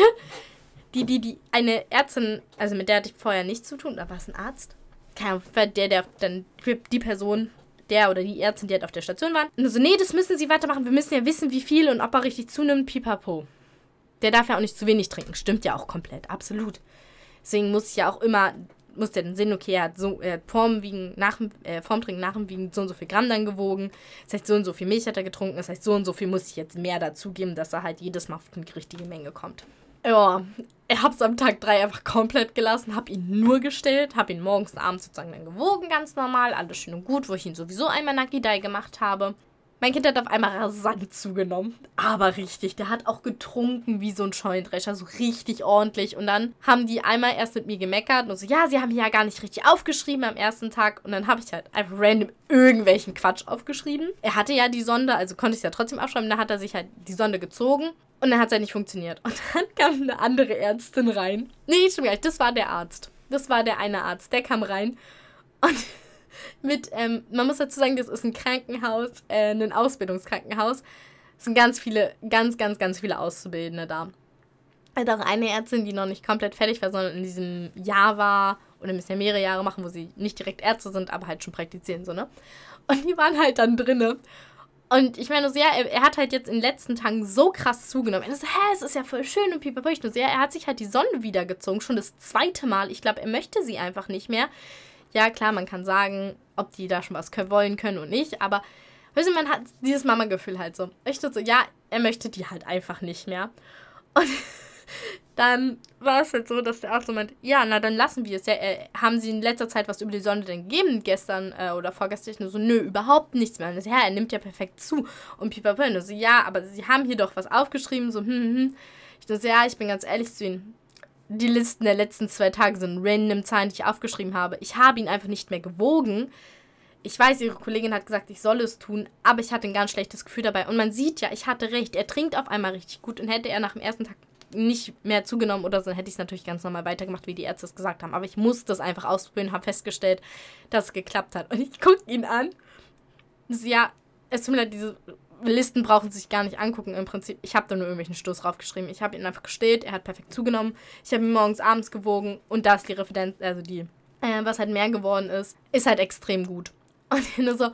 die, die, die, eine Ärztin, also mit der hatte ich vorher nichts zu tun, da war es ein Arzt der, der, dann die Person, der oder die Ärztin, die halt auf der Station waren. Und so, nee, das müssen sie weitermachen. Wir müssen ja wissen, wie viel und ob er richtig zunimmt, pipapo. Der darf ja auch nicht zu wenig trinken. Stimmt ja auch komplett, absolut. Deswegen muss ich ja auch immer, muss der den Sinn, okay, er hat so, er hat vorm Wiegen, nach äh, vorm Trinken, nach dem Wiegen so und so viel Gramm dann gewogen. Das heißt, so und so viel Milch hat er getrunken. Das heißt, so und so viel muss ich jetzt mehr dazugeben, dass er halt jedes Mal auf die richtige Menge kommt. Ja, ich habe es am Tag 3 einfach komplett gelassen, habe ihn nur gestillt, habe ihn morgens und abends sozusagen dann gewogen, ganz normal, alles schön und gut, wo ich ihn sowieso einmal Nakidai gemacht habe. Mein Kind hat auf einmal rasant zugenommen. Aber richtig. Der hat auch getrunken wie so ein Scheunendrescher. So richtig ordentlich. Und dann haben die einmal erst mit mir gemeckert und so, ja, sie haben hier ja gar nicht richtig aufgeschrieben am ersten Tag. Und dann habe ich halt einfach random irgendwelchen Quatsch aufgeschrieben. Er hatte ja die Sonde, also konnte ich es ja trotzdem aufschreiben. Da hat er sich halt die Sonde gezogen. Und dann hat es ja nicht funktioniert. Und dann kam eine andere Ärztin rein. Nee, stimmt gar nicht. Das war der Arzt. Das war der eine Arzt. Der kam rein. Und mit, ähm, man muss dazu sagen, das ist ein Krankenhaus, äh, ein Ausbildungskrankenhaus. Es sind ganz viele, ganz, ganz, ganz viele Auszubildende da. Hat auch eine Ärztin, die noch nicht komplett fertig war, sondern in diesem Jahr war oder müssen ja mehrere Jahre machen, wo sie nicht direkt Ärzte sind, aber halt schon praktizieren, so, ne? Und die waren halt dann drinne. Und ich meine so, ja, er, er, hat halt jetzt in den letzten Tagen so krass zugenommen. Er so, hä, es ist ja voll schön und pipapo. Ich nur so, ja, er hat sich halt die Sonne wiedergezogen, schon das zweite Mal. Ich glaube, er möchte sie einfach nicht mehr ja, klar, man kann sagen, ob die da schon was können, wollen können und nicht, aber weißt man hat dieses Mama-Gefühl halt so. Ich so, ja, er möchte die halt einfach nicht mehr. Und [laughs] dann war es halt so, dass der Arzt so meint, ja, na dann lassen wir es. Ja, äh, haben sie in letzter Zeit was über die Sonde denn gegeben, gestern äh, oder vorgestern? Ich nur so, nö, überhaupt nichts mehr. Und das, ja, er nimmt ja perfekt zu. Und Pipapo, nur so, ja, aber sie haben hier doch was aufgeschrieben, so, hm, hm, hm. Ich nur so, ja, ich bin ganz ehrlich zu ihnen die Listen der letzten zwei Tage sind random Zahlen, die ich aufgeschrieben habe. Ich habe ihn einfach nicht mehr gewogen. Ich weiß, ihre Kollegin hat gesagt, ich soll es tun, aber ich hatte ein ganz schlechtes Gefühl dabei. Und man sieht ja, ich hatte recht. Er trinkt auf einmal richtig gut und hätte er nach dem ersten Tag nicht mehr zugenommen oder so, dann hätte ich es natürlich ganz normal weitergemacht, wie die Ärzte es gesagt haben. Aber ich musste es einfach ausprobieren, habe festgestellt, dass es geklappt hat. Und ich gucke ihn an. Ja, es tut mir leid, diese Listen brauchen sich gar nicht angucken im Prinzip. Ich habe da nur irgendwelchen Stoß draufgeschrieben. Ich habe ihn einfach gestillt, er hat perfekt zugenommen. Ich habe ihn morgens, abends gewogen und da ist die Referenz, also die, äh, was halt mehr geworden ist, ist halt extrem gut. Und nur so,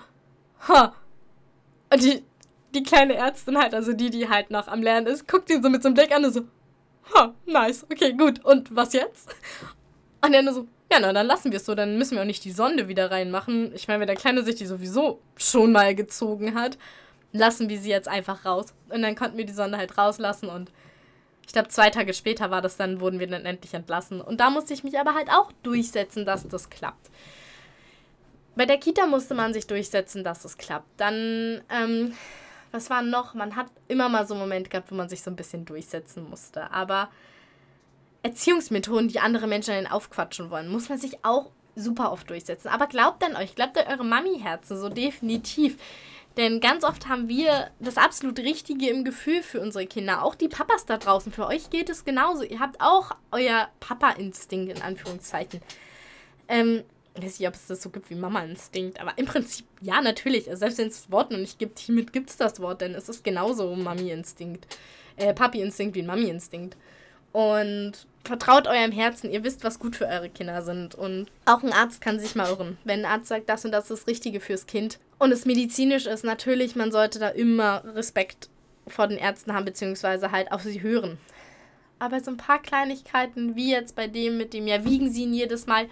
ha. Und die, die kleine Ärztin halt, also die, die halt noch am Lernen ist, guckt ihn so mit so einem Blick an und so, ha, nice, okay, gut. Und was jetzt? Und er nur so, ja, na, dann lassen wir es so, dann müssen wir auch nicht die Sonde wieder reinmachen. Ich meine, wenn der Kleine sich die sowieso schon mal gezogen hat, lassen wir sie jetzt einfach raus. Und dann konnten wir die Sonde halt rauslassen und ich glaube, zwei Tage später war das dann, wurden wir dann endlich entlassen. Und da musste ich mich aber halt auch durchsetzen, dass das klappt. Bei der Kita musste man sich durchsetzen, dass es klappt. Dann, ähm, was war noch? Man hat immer mal so einen Moment gehabt, wo man sich so ein bisschen durchsetzen musste. Aber Erziehungsmethoden, die andere Menschen dann aufquatschen wollen, muss man sich auch super oft durchsetzen. Aber glaubt an euch, glaubt an eure Mami-Herzen, so definitiv. Denn ganz oft haben wir das absolut Richtige im Gefühl für unsere Kinder. Auch die Papas da draußen. Für euch geht es genauso. Ihr habt auch euer Papa-Instinkt in Anführungszeichen. Ähm, ich weiß nicht, ob es das so gibt wie Mama-Instinkt, aber im Prinzip ja, natürlich. Also selbst wenn es das Wort noch nicht gibt, hiermit gibt es das Wort, denn es ist genauso Mami-Instinkt. Äh, Papi-Instinkt wie Mami-Instinkt. Und vertraut eurem Herzen. Ihr wisst, was gut für eure Kinder sind. Und auch ein Arzt kann sich mal irren. Wenn ein Arzt sagt, das und das ist das Richtige fürs Kind und es medizinisch ist, natürlich, man sollte da immer Respekt vor den Ärzten haben, beziehungsweise halt auf sie hören. Aber so ein paar Kleinigkeiten, wie jetzt bei dem mit dem, ja, wiegen sie ihn jedes Mal.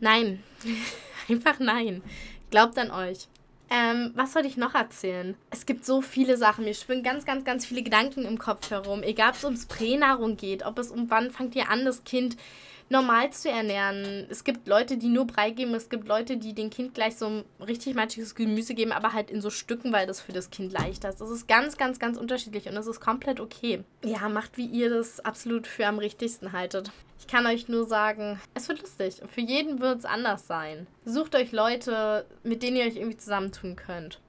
Nein. [laughs] Einfach nein. Glaubt an euch. Ähm, was soll ich noch erzählen? Es gibt so viele Sachen. Mir schwingen ganz, ganz, ganz viele Gedanken im Kopf herum. Egal, ob es ums Pränahrung geht, ob es um wann fängt ihr an, das Kind normal zu ernähren. Es gibt Leute, die nur Brei geben. Es gibt Leute, die dem Kind gleich so ein richtig matschiges Gemüse geben, aber halt in so Stücken, weil das für das Kind leichter ist. Das ist ganz, ganz, ganz unterschiedlich und das ist komplett okay. Ja, macht, wie ihr das absolut für am richtigsten haltet. Ich kann euch nur sagen, es wird lustig. Für jeden wird es anders sein. Sucht euch Leute, mit denen ihr euch irgendwie zusammentun könnt.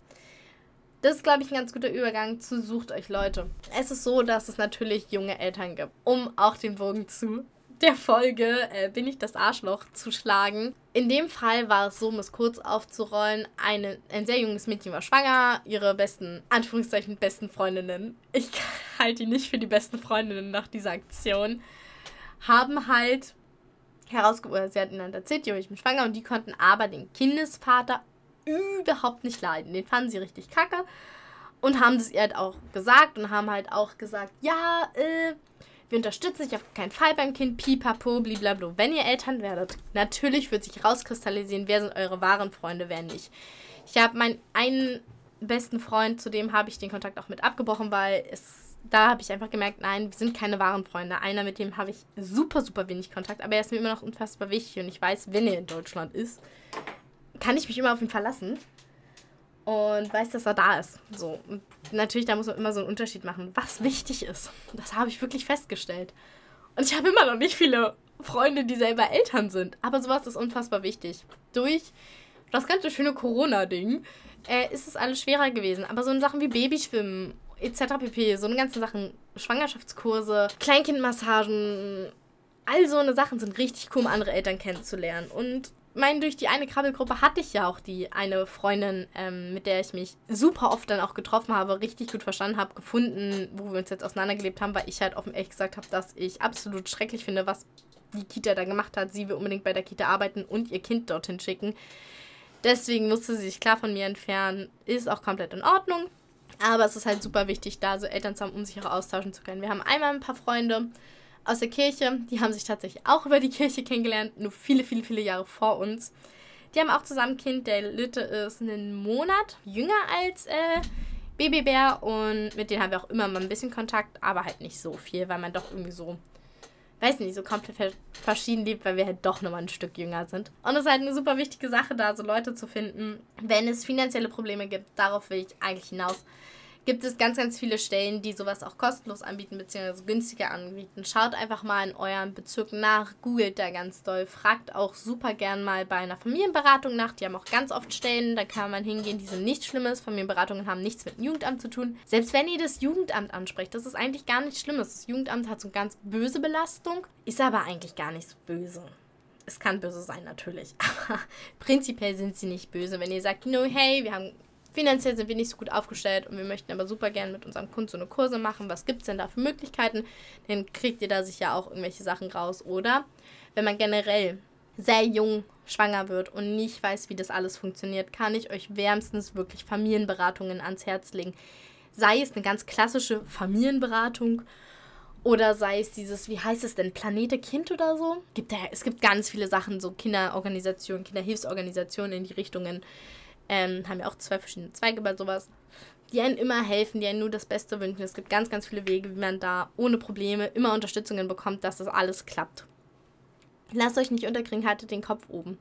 Das ist, glaube ich, ein ganz guter Übergang zu Sucht euch Leute. Es ist so, dass es natürlich junge Eltern gibt, um auch den Bogen zu der Folge äh, Bin ich das Arschloch zu schlagen. In dem Fall war es so, um es kurz aufzurollen, eine, ein sehr junges Mädchen war schwanger, ihre besten, Anführungszeichen, besten Freundinnen, ich [laughs] halte die nicht für die besten Freundinnen nach dieser Aktion, haben halt herausgefunden, sie hatten dann erzählt, jo, ich bin schwanger und die konnten aber den Kindesvater überhaupt nicht leiden. Den fanden sie richtig kacke und haben es ihr halt auch gesagt und haben halt auch gesagt, ja, äh, wir unterstützen sich auf keinen Fall beim Kind, pipapo, blablabla. Wenn ihr Eltern werdet, natürlich wird sich rauskristallisieren, wer sind eure wahren Freunde, wer nicht. Ich habe meinen einen besten Freund, zu dem habe ich den Kontakt auch mit abgebrochen, weil es da habe ich einfach gemerkt, nein, wir sind keine wahren Freunde. Einer, mit dem habe ich super, super wenig Kontakt, aber er ist mir immer noch unfassbar wichtig und ich weiß, wenn er in Deutschland ist, kann ich mich immer auf ihn verlassen und weiß, dass er da ist. So. Und natürlich, da muss man immer so einen Unterschied machen, was wichtig ist. Das habe ich wirklich festgestellt. Und ich habe immer noch nicht viele Freunde, die selber Eltern sind. Aber sowas ist unfassbar wichtig. Durch das ganze schöne Corona-Ding äh, ist es alles schwerer gewesen. Aber so Sachen wie Babyschwimmen etc. pp, so eine ganze Sachen, Schwangerschaftskurse, Kleinkindmassagen, all so eine Sachen sind richtig cool, um andere Eltern kennenzulernen. Und meine, durch die eine Krabbelgruppe hatte ich ja auch die eine Freundin, ähm, mit der ich mich super oft dann auch getroffen habe, richtig gut verstanden habe, gefunden, wo wir uns jetzt auseinandergelebt haben, weil ich halt offen ehrlich gesagt habe, dass ich absolut schrecklich finde, was die Kita da gemacht hat. Sie will unbedingt bei der Kita arbeiten und ihr Kind dorthin schicken. Deswegen musste sie sich klar von mir entfernen. Ist auch komplett in Ordnung. Aber es ist halt super wichtig, da so Eltern zu haben, um sich auch austauschen zu können. Wir haben einmal ein paar Freunde aus der Kirche, die haben sich tatsächlich auch über die Kirche kennengelernt, nur viele, viele, viele Jahre vor uns. Die haben auch zusammen ein Kind, der Lütte ist einen Monat jünger als äh, Babybär und mit denen haben wir auch immer mal ein bisschen Kontakt, aber halt nicht so viel, weil man doch irgendwie so weiß nicht, so komplett verschieden lebt, weil wir halt doch nochmal ein Stück jünger sind. Und es ist halt eine super wichtige Sache, da so Leute zu finden, wenn es finanzielle Probleme gibt. Darauf will ich eigentlich hinaus gibt es ganz, ganz viele Stellen, die sowas auch kostenlos anbieten, beziehungsweise günstiger anbieten. Schaut einfach mal in euren Bezirk nach, googelt da ganz doll, fragt auch super gern mal bei einer Familienberatung nach. Die haben auch ganz oft Stellen, da kann man hingehen, die sind nichts Schlimmes. Familienberatungen haben nichts mit dem Jugendamt zu tun. Selbst wenn ihr das Jugendamt ansprecht, das ist eigentlich gar nichts Schlimmes. Das Jugendamt hat so eine ganz böse Belastung, ist aber eigentlich gar nicht so böse es kann böse sein natürlich, [laughs] aber prinzipiell sind sie nicht böse. Wenn ihr sagt, no, hey, wir haben finanziell sind wir nicht so gut aufgestellt und wir möchten aber super gerne mit unserem Kunden so eine Kurse machen. Was gibt es denn da für Möglichkeiten? Dann kriegt ihr da sicher auch irgendwelche Sachen raus. Oder wenn man generell sehr jung schwanger wird und nicht weiß, wie das alles funktioniert, kann ich euch wärmstens wirklich Familienberatungen ans Herz legen. Sei es eine ganz klassische Familienberatung oder sei es dieses, wie heißt es denn, Planete Kind oder so? Gibt ja, es gibt ganz viele Sachen, so Kinderorganisationen, Kinderhilfsorganisationen in die Richtungen. Ähm, haben ja auch zwei verschiedene Zweige bei sowas, die einen immer helfen, die einen nur das Beste wünschen. Es gibt ganz, ganz viele Wege, wie man da ohne Probleme immer Unterstützungen bekommt, dass das alles klappt. Lasst euch nicht unterkriegen, haltet den Kopf oben.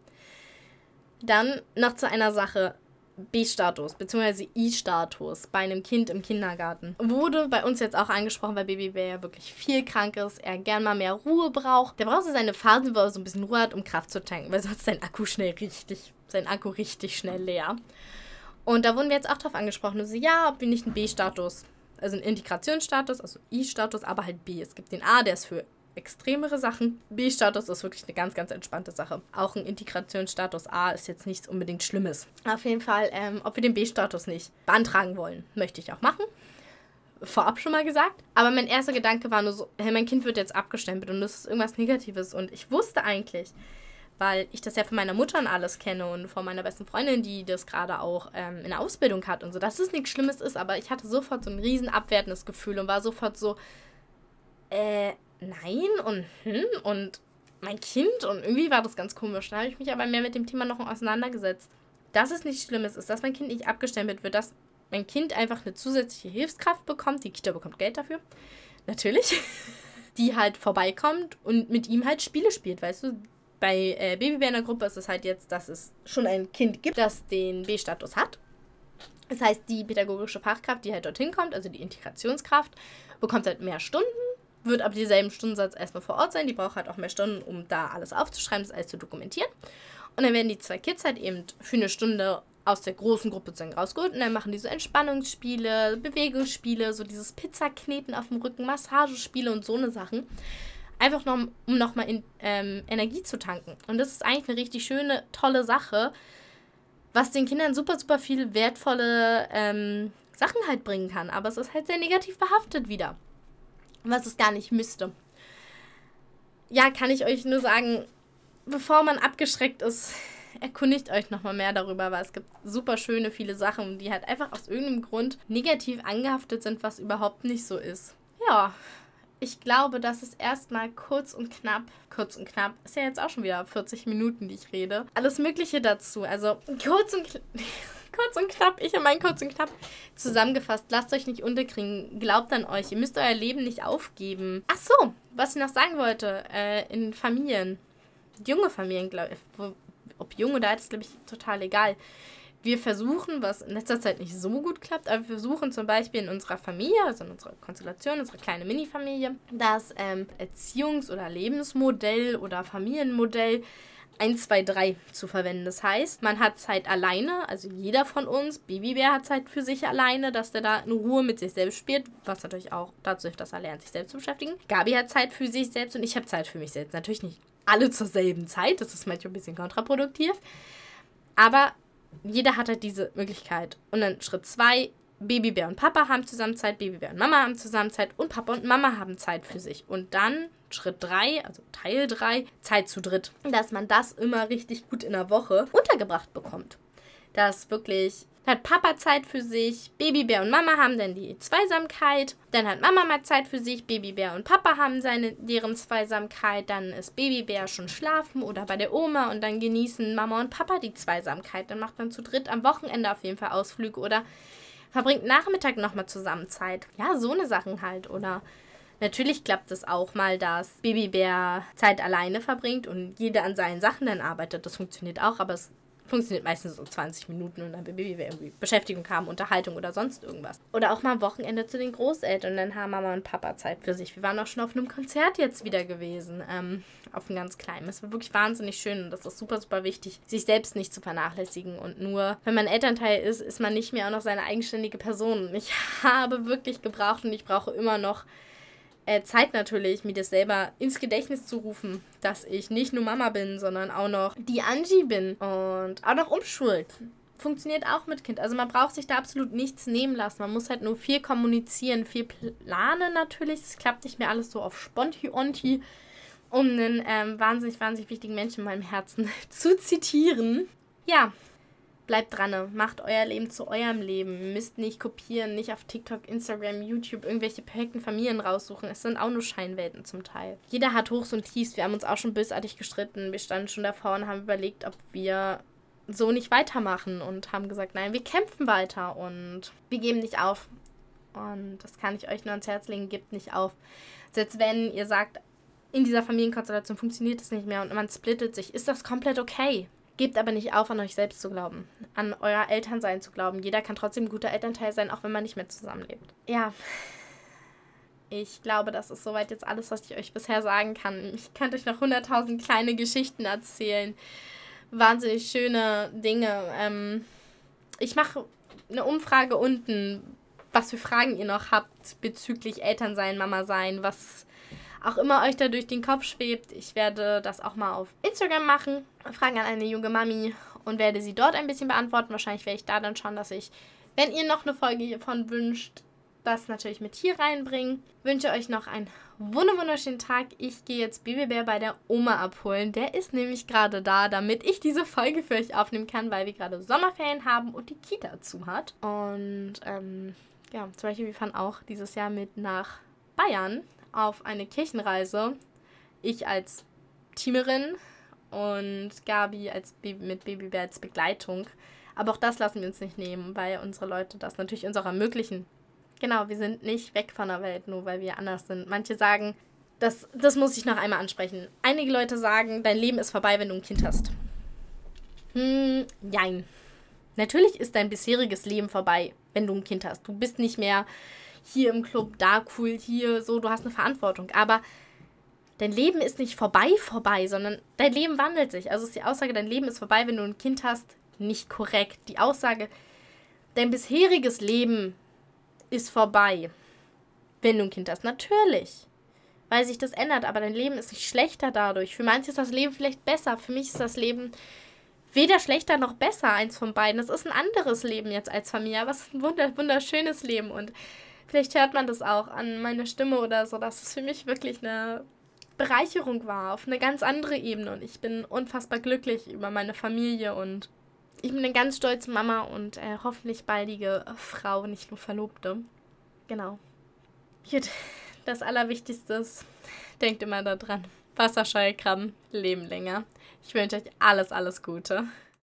Dann noch zu einer Sache. B-Status bzw. I-Status bei einem Kind im Kindergarten. Wurde bei uns jetzt auch angesprochen, weil Babybär ja wirklich viel krank ist, er gern mal mehr Ruhe braucht. Der braucht so seine Phasen, wo er so ein bisschen Ruhe hat, um Kraft zu tanken, weil sonst sein Akku schnell richtig sein Akku richtig schnell leer. Und da wurden wir jetzt auch drauf angesprochen. Und so, ja, ob wir nicht einen B-Status, also einen Integrationsstatus, also I-Status, aber halt B. Es gibt den A, der ist für extremere Sachen. B-Status ist wirklich eine ganz, ganz entspannte Sache. Auch ein Integrationsstatus A ist jetzt nichts unbedingt Schlimmes. Auf jeden Fall, ähm, ob wir den B-Status nicht beantragen wollen, möchte ich auch machen. Vorab schon mal gesagt. Aber mein erster Gedanke war nur so, hey, mein Kind wird jetzt abgestempelt und das ist irgendwas Negatives. Und ich wusste eigentlich, weil ich das ja von meiner Mutter und alles kenne und von meiner besten Freundin, die das gerade auch ähm, in der Ausbildung hat und so, dass es nichts Schlimmes ist, aber ich hatte sofort so ein riesen abwertendes Gefühl und war sofort so, äh, nein und hm und mein Kind und irgendwie war das ganz komisch. Da habe ich mich aber mehr mit dem Thema noch auseinandergesetzt. Dass es nichts Schlimmes ist, dass mein Kind nicht abgestempelt wird, dass mein Kind einfach eine zusätzliche Hilfskraft bekommt, die Kita bekommt Geld dafür, natürlich, [laughs] die halt vorbeikommt und mit ihm halt Spiele spielt, weißt du, bei äh, Babybär in der Gruppe ist es halt jetzt, dass es schon ein Kind gibt, das den B-Status hat. Das heißt, die pädagogische Fachkraft, die halt dorthin kommt, also die Integrationskraft, bekommt halt mehr Stunden, wird aber dieselben Stundensatz erstmal vor Ort sein. Die braucht halt auch mehr Stunden, um da alles aufzuschreiben, das alles zu dokumentieren. Und dann werden die zwei Kids halt eben für eine Stunde aus der großen Gruppe rausgeholt und dann machen die so Entspannungsspiele, Bewegungsspiele, so dieses Pizzakneten auf dem Rücken, Massagespiele und so eine Sachen. Einfach noch, um nochmal ähm, Energie zu tanken. Und das ist eigentlich eine richtig schöne, tolle Sache, was den Kindern super, super viel wertvolle ähm, Sachen halt bringen kann. Aber es ist halt sehr negativ behaftet wieder. Was es gar nicht müsste. Ja, kann ich euch nur sagen, bevor man abgeschreckt ist, [laughs] erkundigt euch nochmal mehr darüber, weil es gibt super schöne, viele Sachen, die halt einfach aus irgendeinem Grund negativ angehaftet sind, was überhaupt nicht so ist. Ja, ich glaube, das ist erstmal kurz und knapp. Kurz und knapp ist ja jetzt auch schon wieder 40 Minuten, die ich rede. Alles Mögliche dazu. Also kurz und, [laughs] kurz und knapp, ich und mein kurz und knapp. Zusammengefasst, lasst euch nicht unterkriegen, glaubt an euch, ihr müsst euer Leben nicht aufgeben. Ach so, was ich noch sagen wollte, äh, in Familien, junge Familien, glaube ich, ob jung oder alt, ist glaube ich total egal. Wir versuchen, was in letzter Zeit nicht so gut klappt, aber wir versuchen zum Beispiel in unserer Familie, also in unserer Konstellation, unsere kleine Mini-Familie, das ähm, Erziehungs- oder Lebensmodell oder Familienmodell 1, 2, 3 zu verwenden. Das heißt, man hat Zeit alleine, also jeder von uns, Babybär hat Zeit für sich alleine, dass der da in Ruhe mit sich selbst spielt, was natürlich auch dazu hilft, dass er lernt, sich selbst zu beschäftigen. Gabi hat Zeit für sich selbst und ich habe Zeit für mich selbst. Natürlich nicht alle zur selben Zeit, das ist manchmal ein bisschen kontraproduktiv, aber jeder hat halt diese Möglichkeit. Und dann Schritt 2, Babybär und Papa haben zusammen Zeit, Babybär und Mama haben zusammen Zeit und Papa und Mama haben Zeit für sich. Und dann Schritt 3, also Teil 3, Zeit zu dritt. Dass man das immer richtig gut in der Woche untergebracht bekommt. Dass wirklich hat Papa Zeit für sich, Babybär und Mama haben dann die Zweisamkeit, dann hat Mama mal Zeit für sich, Babybär und Papa haben seine, deren Zweisamkeit, dann ist Babybär schon schlafen oder bei der Oma und dann genießen Mama und Papa die Zweisamkeit. Dann macht man zu dritt am Wochenende auf jeden Fall Ausflüge oder verbringt Nachmittag nochmal zusammen Zeit. Ja, so eine Sachen halt. Oder natürlich klappt es auch mal, dass Babybär Zeit alleine verbringt und jeder an seinen Sachen dann arbeitet. Das funktioniert auch, aber es funktioniert meistens so 20 Minuten und dann will Babybär irgendwie Beschäftigung haben, Unterhaltung oder sonst irgendwas. Oder auch mal am Wochenende zu den Großeltern und dann haben Mama und Papa Zeit für sich. Wir waren auch schon auf einem Konzert jetzt wieder gewesen, ähm, auf einem ganz kleinen. Es war wirklich wahnsinnig schön und das ist super, super wichtig, sich selbst nicht zu vernachlässigen und nur, wenn man Elternteil ist, ist man nicht mehr auch noch seine eigenständige Person. Ich [laughs] habe wirklich gebraucht und ich brauche immer noch äh, Zeit natürlich, mir das selber ins Gedächtnis zu rufen, dass ich nicht nur Mama bin, sondern auch noch die Angie bin und auch noch umschult. Funktioniert auch mit Kind. Also man braucht sich da absolut nichts nehmen lassen. Man muss halt nur viel kommunizieren, viel planen natürlich. Es klappt nicht mehr alles so auf Sponti-Onti, um einen ähm, wahnsinnig, wahnsinnig wichtigen Menschen in meinem Herzen [laughs] zu zitieren. Ja, bleibt dran, macht euer Leben zu eurem Leben. Müsst nicht kopieren, nicht auf TikTok, Instagram, YouTube irgendwelche perfekten Familien raussuchen. Es sind auch nur Scheinwelten zum Teil. Jeder hat Hochs und Tiefs. Wir haben uns auch schon bösartig gestritten. Wir standen schon davor und haben überlegt, ob wir so nicht weitermachen und haben gesagt, nein, wir kämpfen weiter und wir geben nicht auf. Und das kann ich euch nur ans Herz legen, gebt nicht auf. Selbst wenn ihr sagt, in dieser Familienkonstellation funktioniert es nicht mehr und man splittet sich, ist das komplett okay. Gebt aber nicht auf, an euch selbst zu glauben, an euer Elternsein zu glauben. Jeder kann trotzdem ein guter Elternteil sein, auch wenn man nicht mehr zusammenlebt. Ja, ich glaube, das ist soweit jetzt alles, was ich euch bisher sagen kann. Ich könnte euch noch hunderttausend kleine Geschichten erzählen. Wahnsinnig schöne Dinge. Ähm, ich mache eine Umfrage unten, was für Fragen ihr noch habt bezüglich Elternsein, Mama sein, was auch immer euch da durch den Kopf schwebt. Ich werde das auch mal auf Instagram machen. Fragen an eine junge Mami und werde sie dort ein bisschen beantworten. Wahrscheinlich werde ich da dann schauen, dass ich, wenn ihr noch eine Folge hiervon wünscht, das natürlich mit hier reinbringen. Wünsche euch noch einen wunderschönen Tag. Ich gehe jetzt Babybär bei der Oma abholen. Der ist nämlich gerade da, damit ich diese Folge für euch aufnehmen kann, weil wir gerade Sommerferien haben und die Kita zu hat. Und ähm, ja, zum Beispiel, wir fahren auch dieses Jahr mit nach Bayern auf eine Kirchenreise. Ich als Teamerin und Gabi als Baby, mit Babybär als Begleitung. Aber auch das lassen wir uns nicht nehmen, weil unsere Leute das natürlich uns auch ermöglichen. Genau, wir sind nicht weg von der Welt, nur weil wir anders sind. Manche sagen, das, das muss ich noch einmal ansprechen. Einige Leute sagen, dein Leben ist vorbei, wenn du ein Kind hast. Hm, nein. Natürlich ist dein bisheriges Leben vorbei, wenn du ein Kind hast. Du bist nicht mehr hier im Club, da cool, hier so, du hast eine Verantwortung. Aber dein Leben ist nicht vorbei, vorbei, sondern dein Leben wandelt sich. Also ist die Aussage, dein Leben ist vorbei, wenn du ein Kind hast, nicht korrekt. Die Aussage, dein bisheriges Leben ist vorbei, wenn du ein Kind hast. Natürlich, weil sich das ändert, aber dein Leben ist nicht schlechter dadurch. Für manche ist das Leben vielleicht besser, für mich ist das Leben weder schlechter noch besser, eins von beiden. Es ist ein anderes Leben jetzt als Familie, aber es ist ein wunderschönes Leben und Vielleicht hört man das auch an meiner Stimme oder so, dass es für mich wirklich eine Bereicherung war, auf eine ganz andere Ebene. Und ich bin unfassbar glücklich über meine Familie und ich bin eine ganz stolze Mama und äh, hoffentlich baldige Frau, nicht nur Verlobte. Genau. Gut, das Allerwichtigste ist, denkt immer daran. Wasserscheukrabben leben länger. Ich wünsche euch alles, alles Gute.